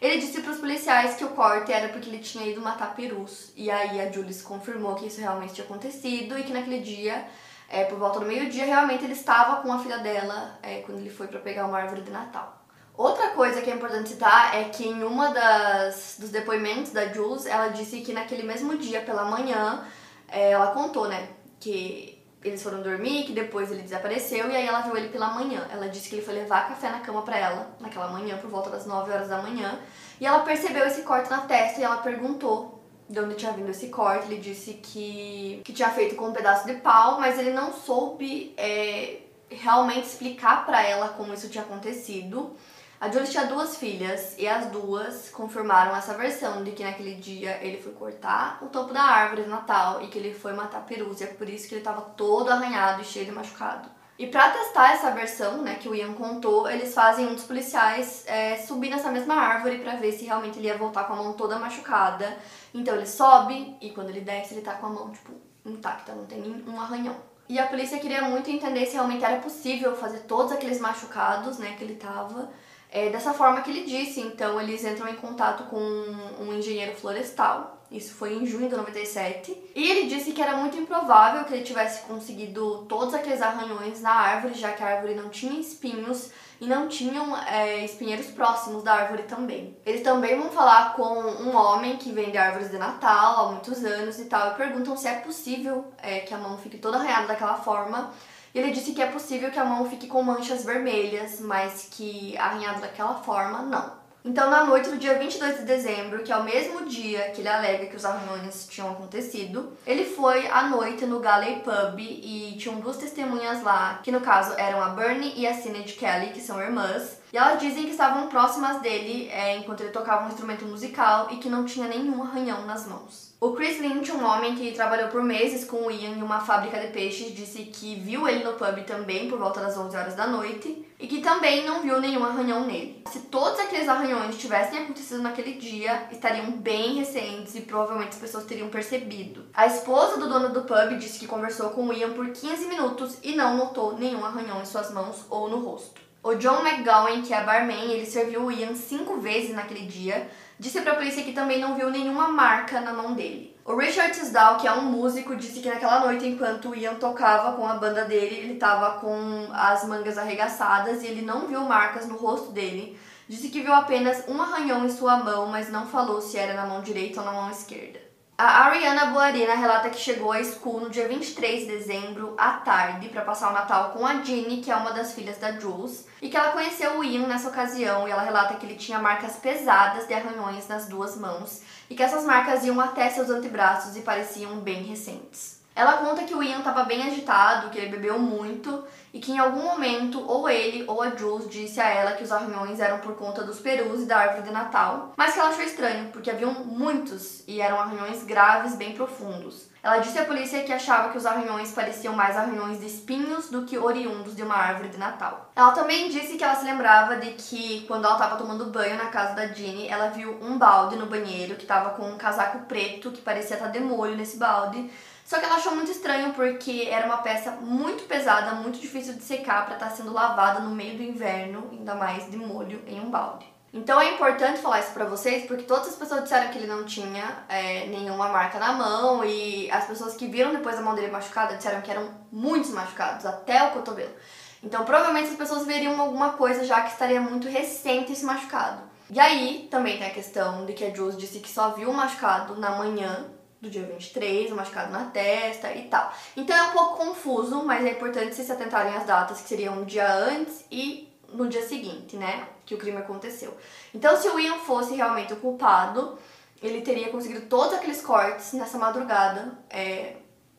ele disse para os policiais que o corte era porque ele tinha ido matar perus. E aí a Julie confirmou que isso realmente tinha acontecido e que naquele dia, é, por volta do meio-dia, realmente ele estava com a filha dela é, quando ele foi para pegar uma árvore de Natal. Outra coisa que é importante citar é que em uma das dos depoimentos da Jules, ela disse que naquele mesmo dia, pela manhã, é, ela contou, né, que eles foram dormir, que depois ele desapareceu e aí ela viu ele pela manhã. Ela disse que ele foi levar café na cama para ela naquela manhã, por volta das 9 horas da manhã, e ela percebeu esse corte na testa e ela perguntou de onde tinha vindo esse corte. Ele disse que, que tinha feito com um pedaço de pau, mas ele não soube é, realmente explicar para ela como isso tinha acontecido. A Julie tinha duas filhas e as duas confirmaram essa versão de que naquele dia ele foi cortar o topo da árvore de Natal e que ele foi matar perus, e é por isso que ele estava todo arranhado e cheio de machucado. E para testar essa versão, né, que o Ian contou, eles fazem um dos policiais é, subir nessa mesma árvore para ver se realmente ele ia voltar com a mão toda machucada. Então ele sobe e quando ele desce ele tá com a mão tipo intacta, não tem nenhum arranhão. E a polícia queria muito entender se realmente era possível fazer todos aqueles machucados, né, que ele tava é, dessa forma que ele disse. Então, eles entram em contato com um engenheiro florestal Isso foi em junho de 97. E ele disse que era muito improvável que ele tivesse conseguido todos aqueles arranhões na árvore, já que a árvore não tinha espinhos e não tinham é, espinheiros próximos da árvore também. Eles também vão falar com um homem que vende árvores de Natal há muitos anos e tal, e perguntam se é possível é, que a mão fique toda arranhada daquela forma. Ele disse que é possível que a mão fique com manchas vermelhas, mas que arranhado daquela forma, não. Então, na noite do dia 22 de dezembro, que é o mesmo dia que ele alega que os arranhões tinham acontecido, ele foi à noite no Galley Pub e tinham duas testemunhas lá, que no caso eram a Bernie e a Sinead Kelly, que são irmãs, e elas dizem que estavam próximas dele é, enquanto ele tocava um instrumento musical e que não tinha nenhum arranhão nas mãos. O Chris Lynch, um homem que trabalhou por meses com o Ian em uma fábrica de peixes, disse que viu ele no pub também por volta das 11 horas da noite e que também não viu nenhum arranhão nele. Se todos aqueles arranhões tivessem acontecido naquele dia, estariam bem recentes e provavelmente as pessoas teriam percebido. A esposa do dono do pub disse que conversou com o Ian por 15 minutos e não notou nenhum arranhão em suas mãos ou no rosto. O John McGowan, que é barman, ele serviu o Ian cinco vezes naquele dia, disse para a polícia que também não viu nenhuma marca na mão dele. O Richard Tisdale, que é um músico, disse que naquela noite, enquanto Ian tocava com a banda dele, ele estava com as mangas arregaçadas e ele não viu marcas no rosto dele. Disse que viu apenas um arranhão em sua mão, mas não falou se era na mão direita ou na mão esquerda. A Ariana Boarina relata que chegou à school no dia 23 de dezembro, à tarde, para passar o Natal com a Ginny, que é uma das filhas da Jules, e que ela conheceu o Ian nessa ocasião, e ela relata que ele tinha marcas pesadas de arranhões nas duas mãos, e que essas marcas iam até seus antebraços e pareciam bem recentes. Ela conta que o Ian estava bem agitado, que ele bebeu muito e que em algum momento ou ele ou a Jules disse a ela que os arranhões eram por conta dos perus e da árvore de Natal, mas que ela achou estranho, porque haviam muitos e eram arranhões graves, bem profundos. Ela disse à polícia que achava que os arranhões pareciam mais arranhões de espinhos do que oriundos de uma árvore de Natal. Ela também disse que ela se lembrava de que, quando ela estava tomando banho na casa da Ginny, ela viu um balde no banheiro que estava com um casaco preto que parecia estar de molho nesse balde só que ela achou muito estranho porque era uma peça muito pesada, muito difícil de secar para estar tá sendo lavada no meio do inverno, ainda mais de molho em um balde. Então é importante falar isso pra vocês, porque todas as pessoas disseram que ele não tinha é, nenhuma marca na mão, e as pessoas que viram depois a mão dele machucada disseram que eram muitos machucados, até o cotovelo. Então provavelmente as pessoas veriam alguma coisa já que estaria muito recente esse machucado. E aí também tem a questão de que a Jules disse que só viu o machucado na manhã do dia 23, machucado na testa e tal. Então é um pouco confuso, mas é importante vocês se atentarem às datas que seriam um dia antes e no dia seguinte, né? Que o crime aconteceu. Então, se o Ian fosse realmente o culpado, ele teria conseguido todos aqueles cortes nessa madrugada, é,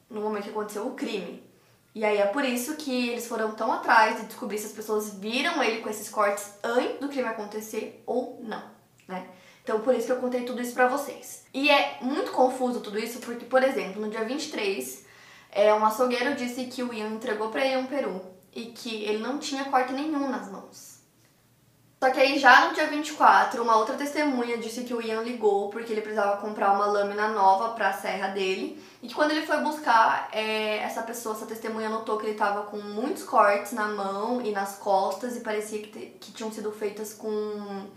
no momento que aconteceu o crime. E aí é por isso que eles foram tão atrás de descobrir se as pessoas viram ele com esses cortes antes do crime acontecer ou não, né? Então, por isso que eu contei tudo isso pra vocês. E é muito confuso tudo isso, porque, por exemplo, no dia 23, é, um açougueiro disse que o Ian entregou pra ele um peru e que ele não tinha corte nenhum nas mãos. Só que aí já no dia 24, uma outra testemunha disse que o Ian ligou porque ele precisava comprar uma lâmina nova para a serra dele e que quando ele foi buscar, é, essa pessoa, essa testemunha notou que ele estava com muitos cortes na mão e nas costas e parecia que, que tinham sido feitas com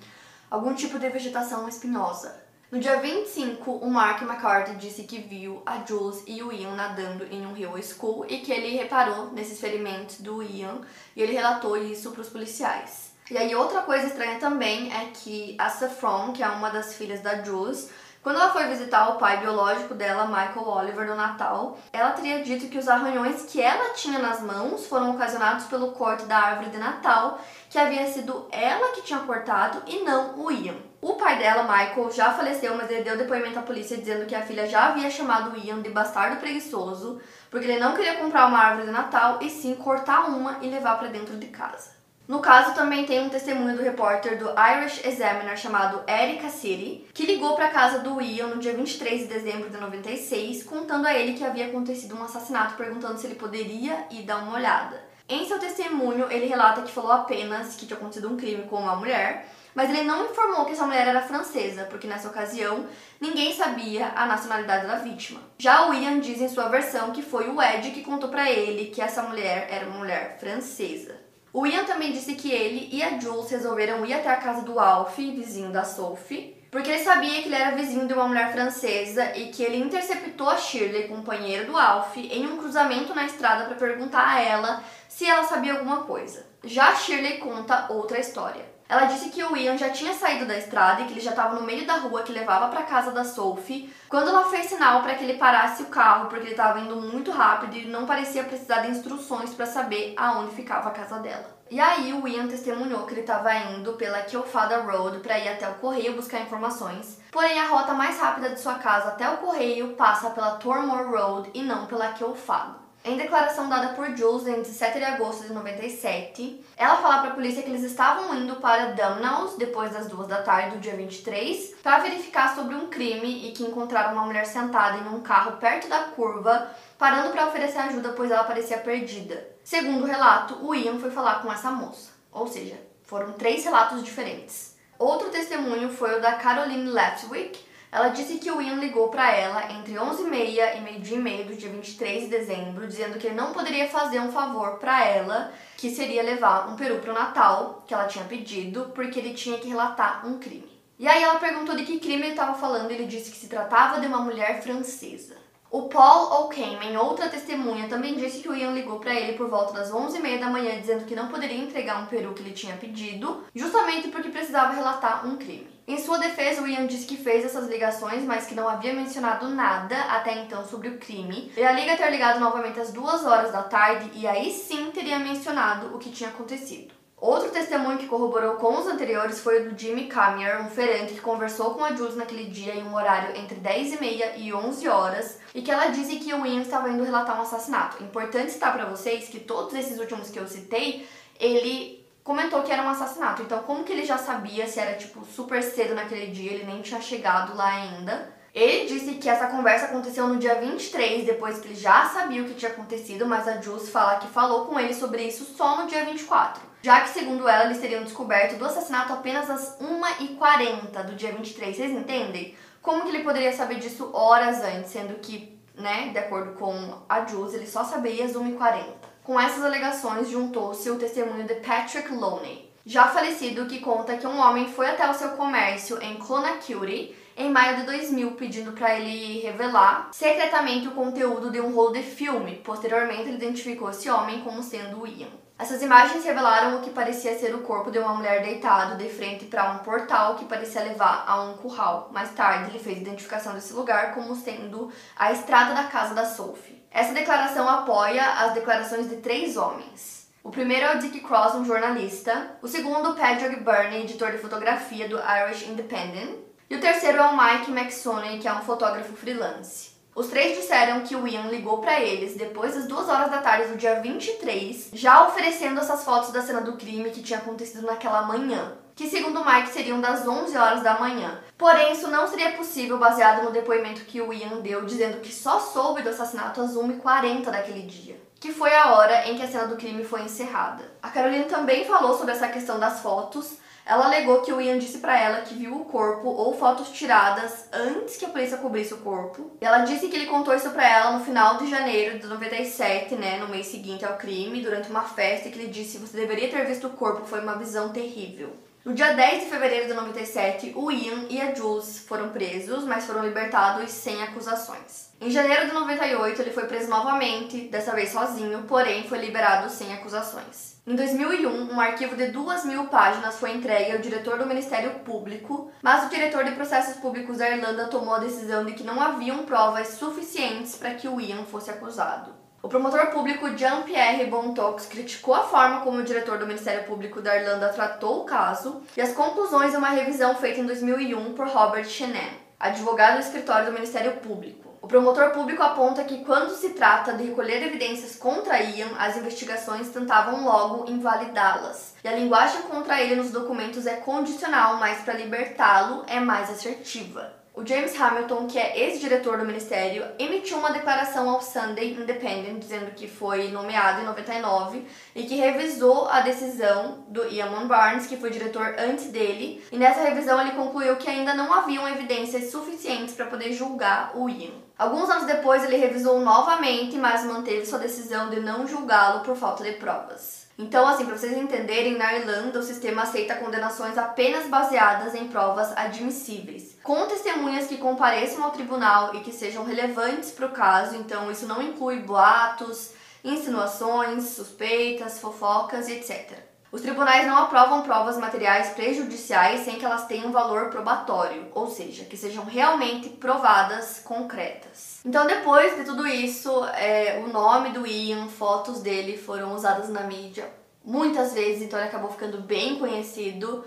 algum tipo de vegetação espinhosa. No dia 25, o Mark McCarthy disse que viu a Jules e o Ian nadando em um rio school e que ele reparou nesses ferimentos do Ian e ele relatou isso para os policiais. E aí outra coisa estranha também é que a Saffron, que é uma das filhas da Jules, quando ela foi visitar o pai biológico dela, Michael Oliver, no Natal, ela teria dito que os arranhões que ela tinha nas mãos foram ocasionados pelo corte da árvore de Natal, que havia sido ela que tinha cortado e não o Ian. O pai dela, Michael, já faleceu, mas ele deu depoimento à polícia dizendo que a filha já havia chamado o Ian de bastardo preguiçoso, porque ele não queria comprar uma árvore de Natal e sim cortar uma e levar para dentro de casa. No caso, também tem um testemunho do repórter do Irish Examiner chamado Erika City, que ligou para a casa do Ian no dia 23 de dezembro de 96, contando a ele que havia acontecido um assassinato, perguntando se ele poderia ir dar uma olhada. Em seu testemunho, ele relata que falou apenas que tinha acontecido um crime com uma mulher, mas ele não informou que essa mulher era francesa, porque nessa ocasião ninguém sabia a nacionalidade da vítima. Já o Ian diz em sua versão que foi o Ed que contou para ele que essa mulher era uma mulher francesa. O Ian também disse que ele e a Jules resolveram ir até a casa do Alf, vizinho da Sophie, porque ele sabia que ele era vizinho de uma mulher francesa e que ele interceptou a Shirley, companheira do Alf, em um cruzamento na estrada para perguntar a ela se ela sabia alguma coisa. Já Shirley conta outra história. Ela disse que o Ian já tinha saído da estrada e que ele já estava no meio da rua que levava para casa da Sophie, quando ela fez sinal para que ele parasse o carro porque ele estava indo muito rápido e não parecia precisar de instruções para saber aonde ficava a casa dela. E aí o Ian testemunhou que ele estava indo pela Keofada Road para ir até o correio buscar informações. Porém, a rota mais rápida de sua casa até o correio passa pela Tormore Road e não pela Keofada. Em declaração dada por Jules em 17 de agosto de 97, ela fala para a polícia que eles estavam indo para Dumnows depois das duas da tarde do dia 23 para verificar sobre um crime e que encontraram uma mulher sentada em um carro perto da curva, parando para oferecer ajuda pois ela parecia perdida. Segundo o relato, o Ian foi falar com essa moça, ou seja, foram três relatos diferentes. Outro testemunho foi o da Caroline Lethwick, ela disse que o Ian ligou para ela entre 11h30 e meio-dia e meio do dia 23 de dezembro, dizendo que ele não poderia fazer um favor para ela, que seria levar um peru pro Natal, que ela tinha pedido, porque ele tinha que relatar um crime. E aí ela perguntou de que crime ele estava falando e ele disse que se tratava de uma mulher francesa. O Paul O'Kane, outra testemunha, também disse que o Ian ligou para ele por volta das 11h30 da manhã dizendo que não poderia entregar um peru que ele tinha pedido, justamente porque precisava relatar um crime. Em sua defesa, o Ian disse que fez essas ligações, mas que não havia mencionado nada até então sobre o crime. Ele alega ter ligado novamente às duas horas da tarde e aí sim teria mencionado o que tinha acontecido. Outro testemunho que corroborou com os anteriores foi o do Jimmy Camier, um ferente que conversou com a Jules naquele dia em um horário entre 10 e meia e 11 horas e que ela disse que o Ian estava indo relatar um assassinato. Importante citar para vocês que todos esses últimos que eu citei, ele comentou que era um assassinato. Então, como que ele já sabia se era tipo super cedo naquele dia, ele nem tinha chegado lá ainda. Ele disse que essa conversa aconteceu no dia 23, depois que ele já sabia o que tinha acontecido, mas a Jules fala que falou com ele sobre isso só no dia 24. Já que, segundo ela, eles teriam descoberto do assassinato apenas às 1h40 do dia 23. Vocês entendem? Como que ele poderia saber disso horas antes, sendo que, né, de acordo com a Jules, ele só sabia às 1h40. Com essas alegações, juntou-se o testemunho de Patrick Loney, já falecido, que conta que um homem foi até o seu comércio em Clonakilty em maio de 2000 pedindo para ele revelar secretamente o conteúdo de um rolo de filme. Posteriormente, ele identificou esse homem como sendo Ian. Essas imagens revelaram o que parecia ser o corpo de uma mulher deitado de frente para um portal que parecia levar a um curral. Mais tarde, ele fez identificação desse lugar como sendo a estrada da casa da Sophie. Essa declaração apoia as declarações de três homens. O primeiro é o Dick Cross, um jornalista. O segundo, Patrick Burney, editor de fotografia do Irish Independent. E o terceiro é o Mike McSoney, que é um fotógrafo freelance. Os três disseram que o Ian ligou para eles depois das duas horas da tarde do dia 23, já oferecendo essas fotos da cena do crime que tinha acontecido naquela manhã, que segundo Mike seriam das 11 horas da manhã. Porém, isso não seria possível baseado no depoimento que o Ian deu, dizendo que só soube do assassinato às 1h40 daquele dia que foi a hora em que a cena do crime foi encerrada. A Caroline também falou sobre essa questão das fotos, ela alegou que o Ian disse para ela que viu o corpo ou fotos tiradas antes que a polícia cobrisse o corpo. Ela disse que ele contou isso para ela no final de janeiro de 97, né, no mês seguinte ao crime, durante uma festa, que ele disse: "Você deveria ter visto o corpo, foi uma visão terrível". No dia 10 de fevereiro de 97, o Ian e a Jules foram presos, mas foram libertados sem acusações. Em janeiro de 98, ele foi preso novamente, dessa vez sozinho, porém foi liberado sem acusações. Em 2001, um arquivo de duas mil páginas foi entregue ao diretor do Ministério Público, mas o diretor de processos públicos da Irlanda tomou a decisão de que não haviam provas suficientes para que o Ian fosse acusado. O promotor público Jean-Pierre Bontox criticou a forma como o diretor do Ministério Público da Irlanda tratou o caso e as conclusões de uma revisão feita em 2001 por Robert Chenin, advogado do escritório do Ministério Público. O promotor público aponta que, quando se trata de recolher evidências contra Ian, as investigações tentavam logo invalidá-las. E a linguagem contra ele nos documentos é condicional, mas para libertá-lo é mais assertiva. O James Hamilton, que é ex-diretor do ministério, emitiu uma declaração ao Sunday Independent dizendo que foi nomeado em 99 e que revisou a decisão do Ian Barnes, que foi diretor antes dele, e nessa revisão ele concluiu que ainda não haviam evidências suficientes para poder julgar o Ian. Alguns anos depois ele revisou novamente, mas manteve sua decisão de não julgá-lo por falta de provas. Então, assim, para vocês entenderem, na Irlanda o sistema aceita condenações apenas baseadas em provas admissíveis, com testemunhas que compareçam ao tribunal e que sejam relevantes para o caso. Então, isso não inclui boatos, insinuações, suspeitas, fofocas etc. Os tribunais não aprovam provas materiais prejudiciais sem que elas tenham valor probatório, ou seja, que sejam realmente provadas concretas. Então, depois de tudo isso, é, o nome do Ian, fotos dele foram usadas na mídia muitas vezes, então ele acabou ficando bem conhecido.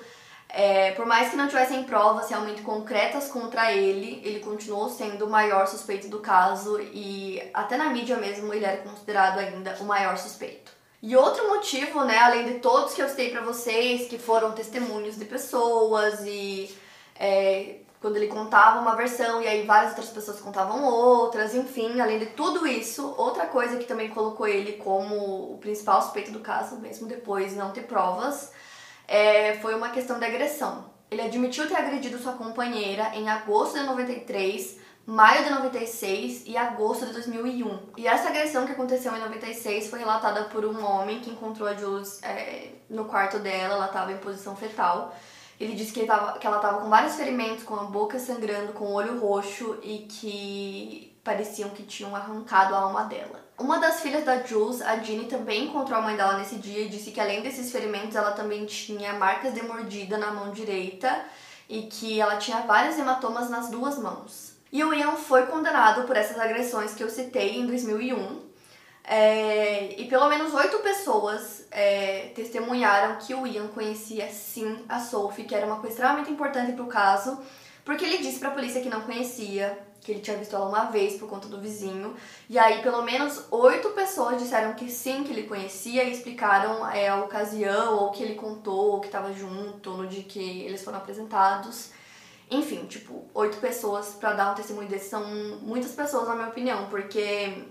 É, por mais que não tivessem provas realmente concretas contra ele, ele continuou sendo o maior suspeito do caso e até na mídia mesmo ele era considerado ainda o maior suspeito. E outro motivo, né, além de todos que eu citei para vocês, que foram testemunhos de pessoas e é, quando ele contava uma versão e aí várias outras pessoas contavam outras, enfim, além de tudo isso, outra coisa que também colocou ele como o principal suspeito do caso, mesmo depois não ter provas, é, foi uma questão de agressão. Ele admitiu ter agredido sua companheira em agosto de 93 maio de 96 e agosto de 2001. E essa agressão que aconteceu em 96 foi relatada por um homem que encontrou a Jules é, no quarto dela, ela estava em posição fetal. Ele disse que, ele tava, que ela estava com vários ferimentos, com a boca sangrando, com o olho roxo e que pareciam que tinham arrancado a alma dela. Uma das filhas da Jules, a Jeannie, também encontrou a mãe dela nesse dia e disse que além desses ferimentos, ela também tinha marcas de mordida na mão direita e que ela tinha vários hematomas nas duas mãos. E o Ian foi condenado por essas agressões que eu citei em 2001. É, e pelo menos oito pessoas é, testemunharam que o Ian conhecia sim a Sophie, que era uma coisa extremamente importante para o caso, porque ele disse para a polícia que não conhecia, que ele tinha visto ela uma vez por conta do vizinho. E aí, pelo menos oito pessoas disseram que sim, que ele conhecia e explicaram é, a ocasião, ou que ele contou, ou que estava junto, no dia que eles foram apresentados. Enfim, tipo, oito pessoas para dar um testemunho desse são muitas pessoas, na minha opinião, porque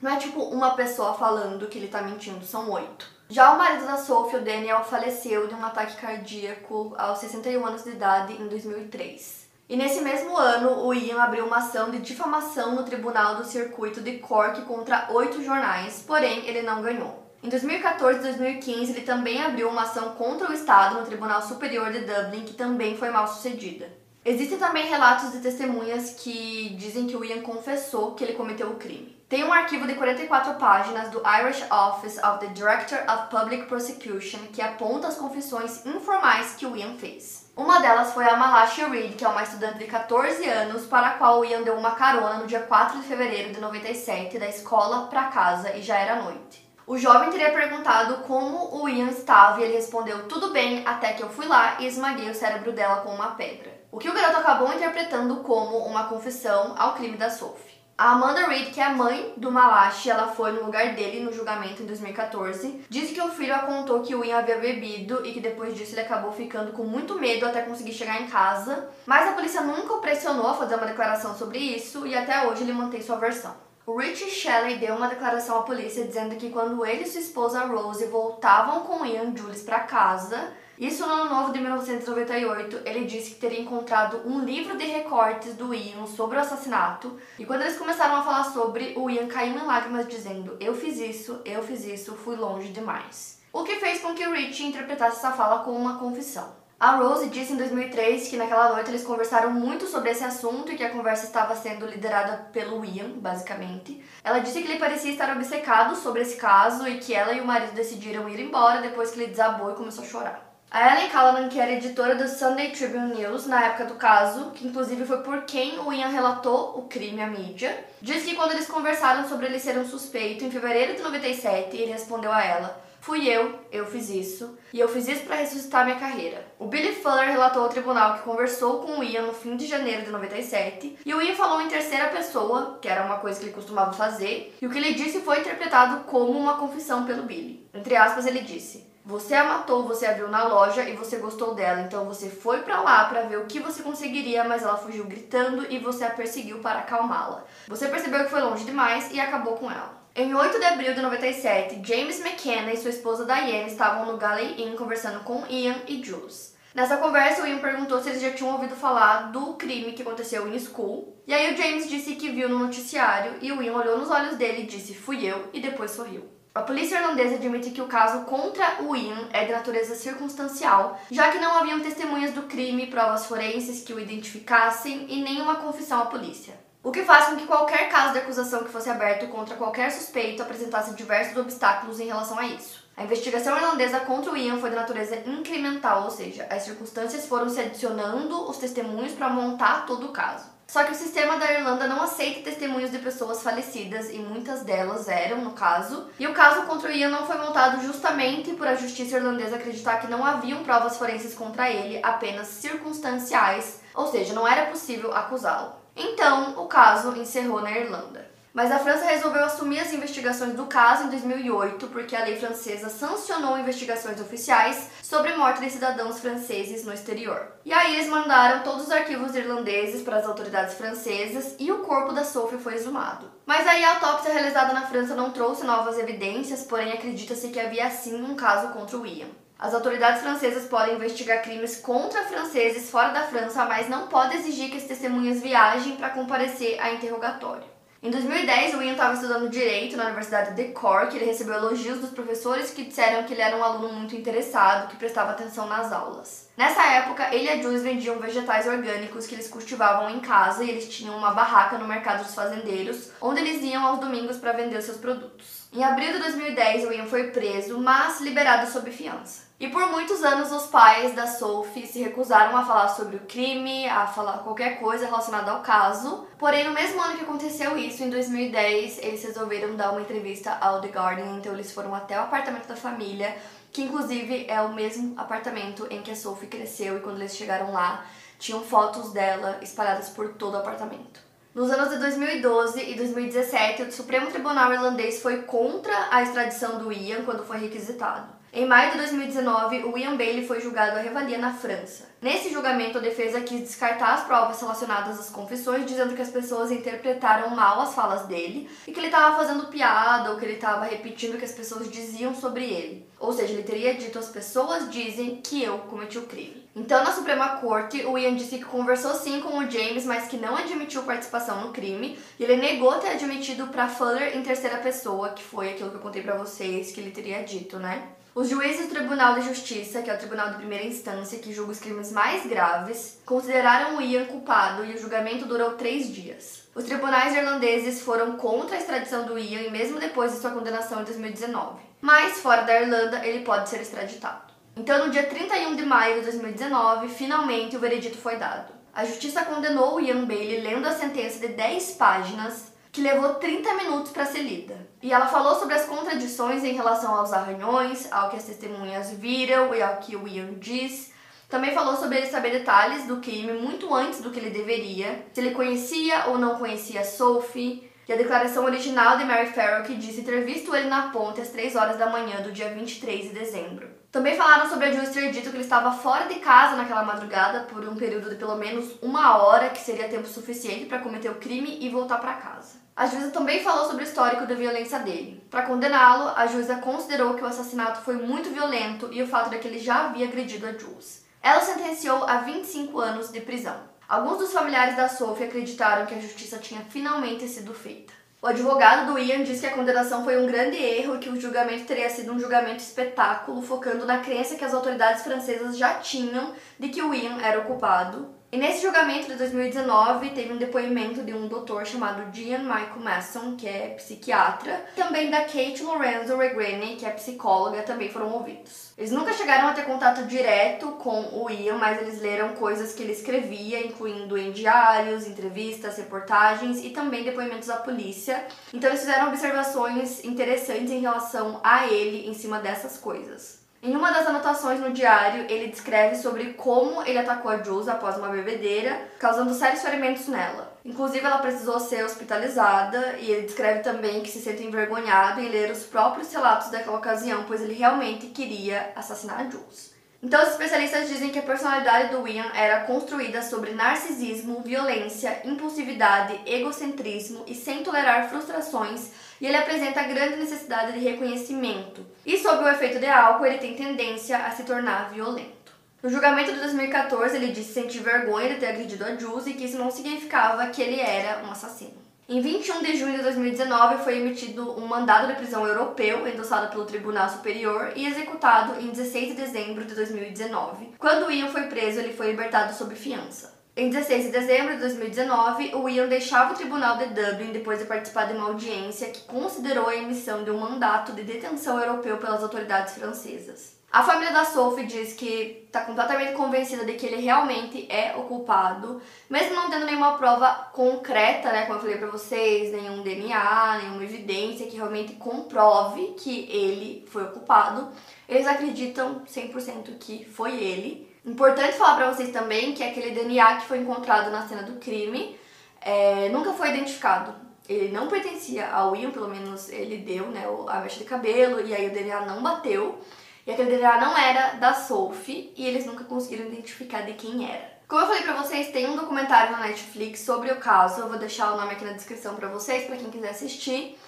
não é tipo uma pessoa falando que ele tá mentindo, são oito. Já o marido da Sophie, o Daniel, faleceu de um ataque cardíaco aos 61 anos de idade em 2003. E nesse mesmo ano, o Ian abriu uma ação de difamação no tribunal do circuito de Cork contra oito jornais, porém ele não ganhou. Em 2014 e 2015, ele também abriu uma ação contra o Estado no Tribunal Superior de Dublin, que também foi mal sucedida. Existem também relatos de testemunhas que dizem que o Ian confessou que ele cometeu o crime. Tem um arquivo de 44 páginas do Irish Office of the Director of Public Prosecution que aponta as confissões informais que o Ian fez. Uma delas foi a Malachi Reed, que é uma estudante de 14 anos, para a qual o Ian deu uma carona no dia 4 de fevereiro de 97 da escola para casa e já era noite. O jovem teria perguntado como o Ian estava e ele respondeu tudo bem até que eu fui lá e esmaguei o cérebro dela com uma pedra. O que o garoto acabou interpretando como uma confissão ao crime da Sophie. A Amanda Reed, que é a mãe do Malachi, ela foi no lugar dele no julgamento em 2014. Disse que o filho a contou que o Ian havia bebido e que depois disso ele acabou ficando com muito medo até conseguir chegar em casa. Mas a polícia nunca o pressionou a fazer uma declaração sobre isso e até hoje ele mantém sua versão. O Shelley deu uma declaração à polícia dizendo que quando ele e sua esposa Rose voltavam com Ian Jules para casa, isso no ano novo de 1998, ele disse que teria encontrado um livro de recortes do Ian sobre o assassinato. E quando eles começaram a falar sobre, o Ian caiu em lágrimas dizendo: Eu fiz isso, eu fiz isso, fui longe demais. O que fez com que o Richie interpretasse essa fala como uma confissão. A Rose disse em 2003 que naquela noite eles conversaram muito sobre esse assunto e que a conversa estava sendo liderada pelo Ian, basicamente. Ela disse que ele parecia estar obcecado sobre esse caso e que ela e o marido decidiram ir embora depois que ele desabou e começou a chorar. A Ellen Callanan, que era editora do Sunday Tribune News na época do caso, que inclusive foi por quem o Ian relatou o crime à mídia, disse que quando eles conversaram sobre ele ser um suspeito em fevereiro de 97, ele respondeu a ela: Fui eu, eu fiz isso, e eu fiz isso para ressuscitar minha carreira. O Billy Fuller relatou ao tribunal que conversou com o Ian no fim de janeiro de 97, e o Ian falou em terceira pessoa, que era uma coisa que ele costumava fazer, e o que ele disse foi interpretado como uma confissão pelo Billy. Entre aspas, ele disse: você a matou, você a viu na loja e você gostou dela, então você foi para lá para ver o que você conseguiria, mas ela fugiu gritando e você a perseguiu para acalmá-la. Você percebeu que foi longe demais e acabou com ela. Em 8 de abril de 97, James McKenna e sua esposa Diane estavam no Galley Inn conversando com Ian e Jules. Nessa conversa, o Ian perguntou se eles já tinham ouvido falar do crime que aconteceu em School. E aí o James disse que viu no noticiário e o Ian olhou nos olhos dele e disse fui eu e depois sorriu. A polícia irlandesa admite que o caso contra o Ian é de natureza circunstancial, já que não haviam testemunhas do crime, provas forenses que o identificassem e nenhuma confissão à polícia. O que faz com que qualquer caso de acusação que fosse aberto contra qualquer suspeito apresentasse diversos obstáculos em relação a isso. A investigação irlandesa contra o Ian foi de natureza incremental, ou seja, as circunstâncias foram se adicionando os testemunhos para montar todo o caso. Só que o sistema da Irlanda não aceita testemunhos de pessoas falecidas e muitas delas eram, no caso. E o caso contra o Ian não foi montado justamente por a justiça irlandesa acreditar que não haviam provas forenses contra ele, apenas circunstanciais, ou seja, não era possível acusá-lo. Então, o caso encerrou na Irlanda. Mas a França resolveu assumir as investigações do caso em 2008 porque a lei francesa sancionou investigações oficiais sobre morte de cidadãos franceses no exterior. E aí eles mandaram todos os arquivos irlandeses para as autoridades francesas e o corpo da Sophie foi exumado. Mas aí a autópsia realizada na França não trouxe novas evidências, porém acredita-se que havia sim um caso contra o Ian. As autoridades francesas podem investigar crimes contra franceses fora da França, mas não pode exigir que as testemunhas viajem para comparecer a interrogatório. Em 2010, o Ian estava estudando Direito na Universidade de Cork. Ele recebeu elogios dos professores que disseram que ele era um aluno muito interessado, que prestava atenção nas aulas. Nessa época, ele e a Jules vendiam vegetais orgânicos que eles cultivavam em casa e eles tinham uma barraca no mercado dos fazendeiros, onde eles iam aos domingos para vender seus produtos. Em abril de 2010, o Ian foi preso, mas liberado sob fiança. E por muitos anos os pais da Sophie se recusaram a falar sobre o crime, a falar qualquer coisa relacionada ao caso. Porém, no mesmo ano que aconteceu isso, em 2010, eles resolveram dar uma entrevista ao The Guardian, então eles foram até o apartamento da família, que inclusive é o mesmo apartamento em que a Sophie cresceu e quando eles chegaram lá, tinham fotos dela espalhadas por todo o apartamento. Nos anos de 2012 e 2017, o Supremo Tribunal Irlandês foi contra a extradição do Ian quando foi requisitado. Em maio de 2019, o Ian Bailey foi julgado à revalia na França. Nesse julgamento, a defesa quis descartar as provas relacionadas às confissões, dizendo que as pessoas interpretaram mal as falas dele e que ele estava fazendo piada ou que ele estava repetindo o que as pessoas diziam sobre ele. Ou seja, ele teria dito: as pessoas dizem que eu cometi o crime. Então, na Suprema Corte, o Ian disse que conversou sim com o James, mas que não admitiu participação no crime. E ele negou ter admitido para Fuller em terceira pessoa, que foi aquilo que eu contei para vocês que ele teria dito, né? Os juízes do Tribunal de Justiça, que é o tribunal de primeira instância que julga os crimes mais graves, consideraram o Ian culpado e o julgamento durou três dias. Os tribunais irlandeses foram contra a extradição do Ian mesmo depois de sua condenação em 2019. Mas, fora da Irlanda, ele pode ser extraditado. Então, no dia 31 de maio de 2019, finalmente o veredito foi dado. A justiça condenou o Ian Bailey lendo a sentença de 10 páginas que levou 30 minutos para ser lida. E ela falou sobre as contradições em relação aos arranhões, ao que as testemunhas viram e ao que o Ian diz. Também falou sobre ele saber detalhes do crime muito antes do que ele deveria, se ele conhecia ou não conhecia Sophie, e a declaração original de Mary Farrell que disse ter visto ele na ponte às 3 horas da manhã do dia 23 de dezembro. Também falaram sobre a Jules ter dito que ele estava fora de casa naquela madrugada por um período de pelo menos uma hora, que seria tempo suficiente para cometer o crime e voltar para casa. A juíza também falou sobre o histórico da violência dele. Para condená-lo, a juíza considerou que o assassinato foi muito violento e o fato de que ele já havia agredido a Jules. Ela sentenciou a 25 anos de prisão. Alguns dos familiares da Sophie acreditaram que a justiça tinha finalmente sido feita. O advogado do Ian disse que a condenação foi um grande erro e que o julgamento teria sido um julgamento espetáculo, focando na crença que as autoridades francesas já tinham de que o Ian era o culpado e nesse julgamento de 2019 teve um depoimento de um doutor chamado Jean Michael Masson, que é psiquiatra, também da Kate Lorenzo Regreni, que é psicóloga, também foram ouvidos. Eles nunca chegaram a ter contato direto com o Ian, mas eles leram coisas que ele escrevia, incluindo em diários, entrevistas, reportagens e também depoimentos à polícia. Então eles fizeram observações interessantes em relação a ele em cima dessas coisas. Em uma das anotações no diário, ele descreve sobre como ele atacou a Jules após uma bebedeira, causando sérios ferimentos nela. Inclusive, ela precisou ser hospitalizada e ele descreve também que se sente envergonhado em ler os próprios relatos daquela ocasião, pois ele realmente queria assassinar a Jules. Então, os especialistas dizem que a personalidade do Ian era construída sobre narcisismo, violência, impulsividade, egocentrismo e sem tolerar frustrações, e ele apresenta grande necessidade de reconhecimento. E sob o efeito de álcool, ele tem tendência a se tornar violento. No julgamento de 2014, ele disse sentir vergonha de ter agredido a Jules e que isso não significava que ele era um assassino. Em 21 de junho de 2019 foi emitido um mandado de prisão europeu endossado pelo Tribunal Superior e executado em 16 de dezembro de 2019. Quando Ian foi preso, ele foi libertado sob fiança. Em 16 de dezembro de 2019, o Ian deixava o tribunal de Dublin depois de participar de uma audiência que considerou a emissão de um mandato de detenção europeu pelas autoridades francesas. A família da Sophie diz que está completamente convencida de que ele realmente é o culpado, mesmo não tendo nenhuma prova concreta, né, como eu falei para vocês, nenhum DNA, nenhuma evidência que realmente comprove que ele foi o culpado. Eles acreditam 100% que foi ele. Importante falar para vocês também que aquele DNA que foi encontrado na cena do crime é, nunca foi identificado. Ele não pertencia ao Will, pelo menos ele deu, né, a mecha de cabelo, e aí o DNA não bateu. E aquele DNA não era da Sophie e eles nunca conseguiram identificar de quem era. Como eu falei pra vocês, tem um documentário na Netflix sobre o caso. Eu vou deixar o nome aqui na descrição pra vocês, pra quem quiser assistir.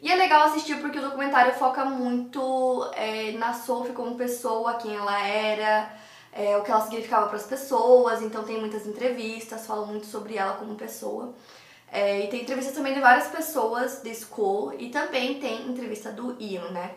E é legal assistir porque o documentário foca muito é, na Sophie como pessoa, quem ela era, é, o que ela significava para as pessoas. Então tem muitas entrevistas, falam muito sobre ela como pessoa. É, e tem entrevistas também de várias pessoas de school e também tem entrevista do Ian, né?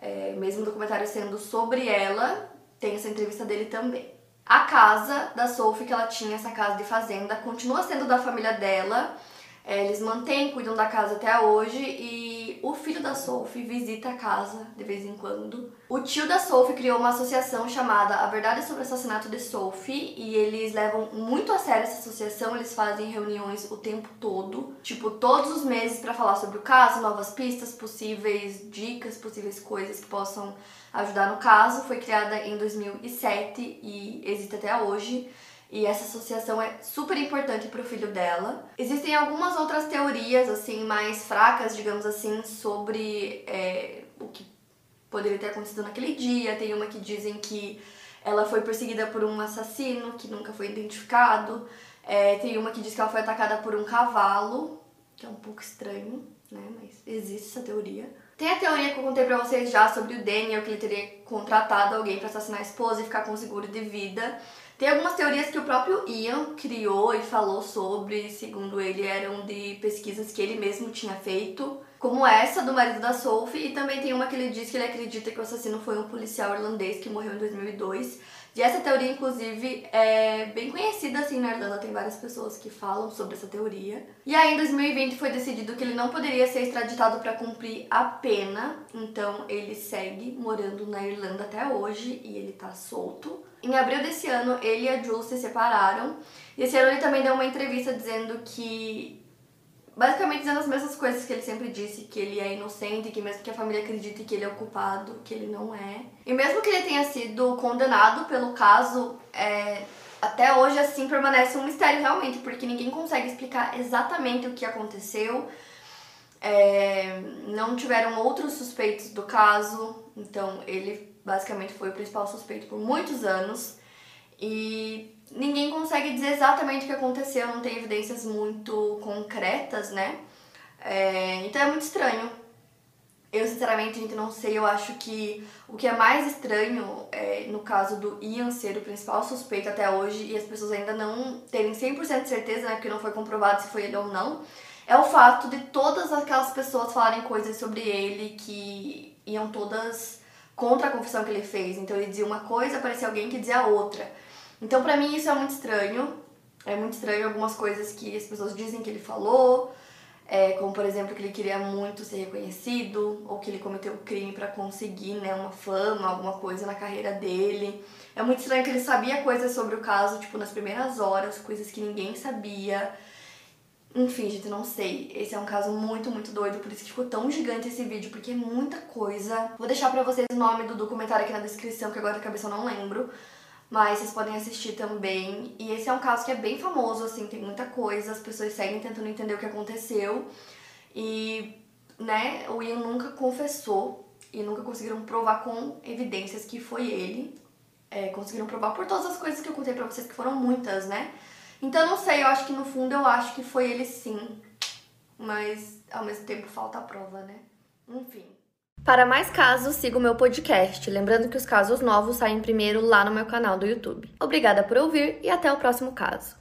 é, mesmo o documentário sendo sobre ela, tem essa entrevista dele também. A casa da Sophie, que ela tinha, essa casa de fazenda, continua sendo da família dela. É, eles mantêm, cuidam da casa até hoje e o filho da Sophie visita a casa de vez em quando. O tio da Sophie criou uma associação chamada A Verdade sobre o Assassinato de Sophie e eles levam muito a sério essa associação, eles fazem reuniões o tempo todo, tipo todos os meses para falar sobre o caso, novas pistas, possíveis dicas, possíveis coisas que possam ajudar no caso. Foi criada em 2007 e existe até hoje e essa associação é super importante para o filho dela. Existem algumas outras teorias, assim, mais fracas, digamos assim, sobre é, o que poderia ter acontecido naquele dia. Tem uma que dizem que ela foi perseguida por um assassino que nunca foi identificado. É, tem uma que diz que ela foi atacada por um cavalo, que é um pouco estranho, né? Mas existe essa teoria. Tem a teoria que eu contei pra vocês já sobre o Daniel, que ele teria contratado alguém para assassinar a esposa e ficar com seguro de vida. Tem algumas teorias que o próprio Ian criou e falou sobre, segundo ele, eram de pesquisas que ele mesmo tinha feito, como essa do marido da Sophie, e também tem uma que ele diz que ele acredita que o assassino foi um policial irlandês que morreu em 2002. E essa teoria, inclusive, é bem conhecida assim na Irlanda, tem várias pessoas que falam sobre essa teoria. E aí, em 2020, foi decidido que ele não poderia ser extraditado para cumprir a pena, então ele segue morando na Irlanda até hoje e ele tá solto. Em abril desse ano, ele e a Jules se separaram. E esse ano ele também deu uma entrevista dizendo que basicamente dizendo as mesmas coisas que ele sempre disse, que ele é inocente, que mesmo que a família acredite que ele é o culpado, que ele não é. E mesmo que ele tenha sido condenado pelo caso, é, até hoje assim permanece um mistério realmente, porque ninguém consegue explicar exatamente o que aconteceu. É, não tiveram outros suspeitos do caso, então ele basicamente foi o principal suspeito por muitos anos. E ninguém consegue dizer exatamente o que aconteceu, não tem evidências muito concretas, né? É, então é muito estranho. Eu, sinceramente, gente, não sei. Eu acho que o que é mais estranho é, no caso do Ian ser o principal suspeito até hoje e as pessoas ainda não terem 100% de certeza, né? Porque não foi comprovado se foi ele ou não. É o fato de todas aquelas pessoas falarem coisas sobre ele que iam todas contra a confissão que ele fez. Então ele dizia uma coisa, aparecia alguém que dizia outra. Então, para mim, isso é muito estranho. É muito estranho algumas coisas que as pessoas dizem que ele falou, é, como por exemplo que ele queria muito ser reconhecido, ou que ele cometeu um crime para conseguir né, uma fama, alguma coisa na carreira dele. É muito estranho que ele sabia coisas sobre o caso, tipo, nas primeiras horas, coisas que ninguém sabia. Enfim, gente, não sei. Esse é um caso muito, muito doido, por isso que ficou tão gigante esse vídeo, porque é muita coisa. Vou deixar pra vocês o nome do documentário aqui na descrição, que agora de cabeça eu não lembro mas vocês podem assistir também. E esse é um caso que é bem famoso, assim, tem muita coisa, as pessoas seguem tentando entender o que aconteceu. E, né, o Ian nunca confessou e nunca conseguiram provar com evidências que foi ele. É, conseguiram provar por todas as coisas que eu contei pra vocês, que foram muitas, né? Então, não sei, eu acho que no fundo eu acho que foi ele sim. Mas, ao mesmo tempo, falta a prova, né? Enfim. Para mais casos, siga o meu podcast. Lembrando que os casos novos saem primeiro lá no meu canal do YouTube. Obrigada por ouvir e até o próximo caso.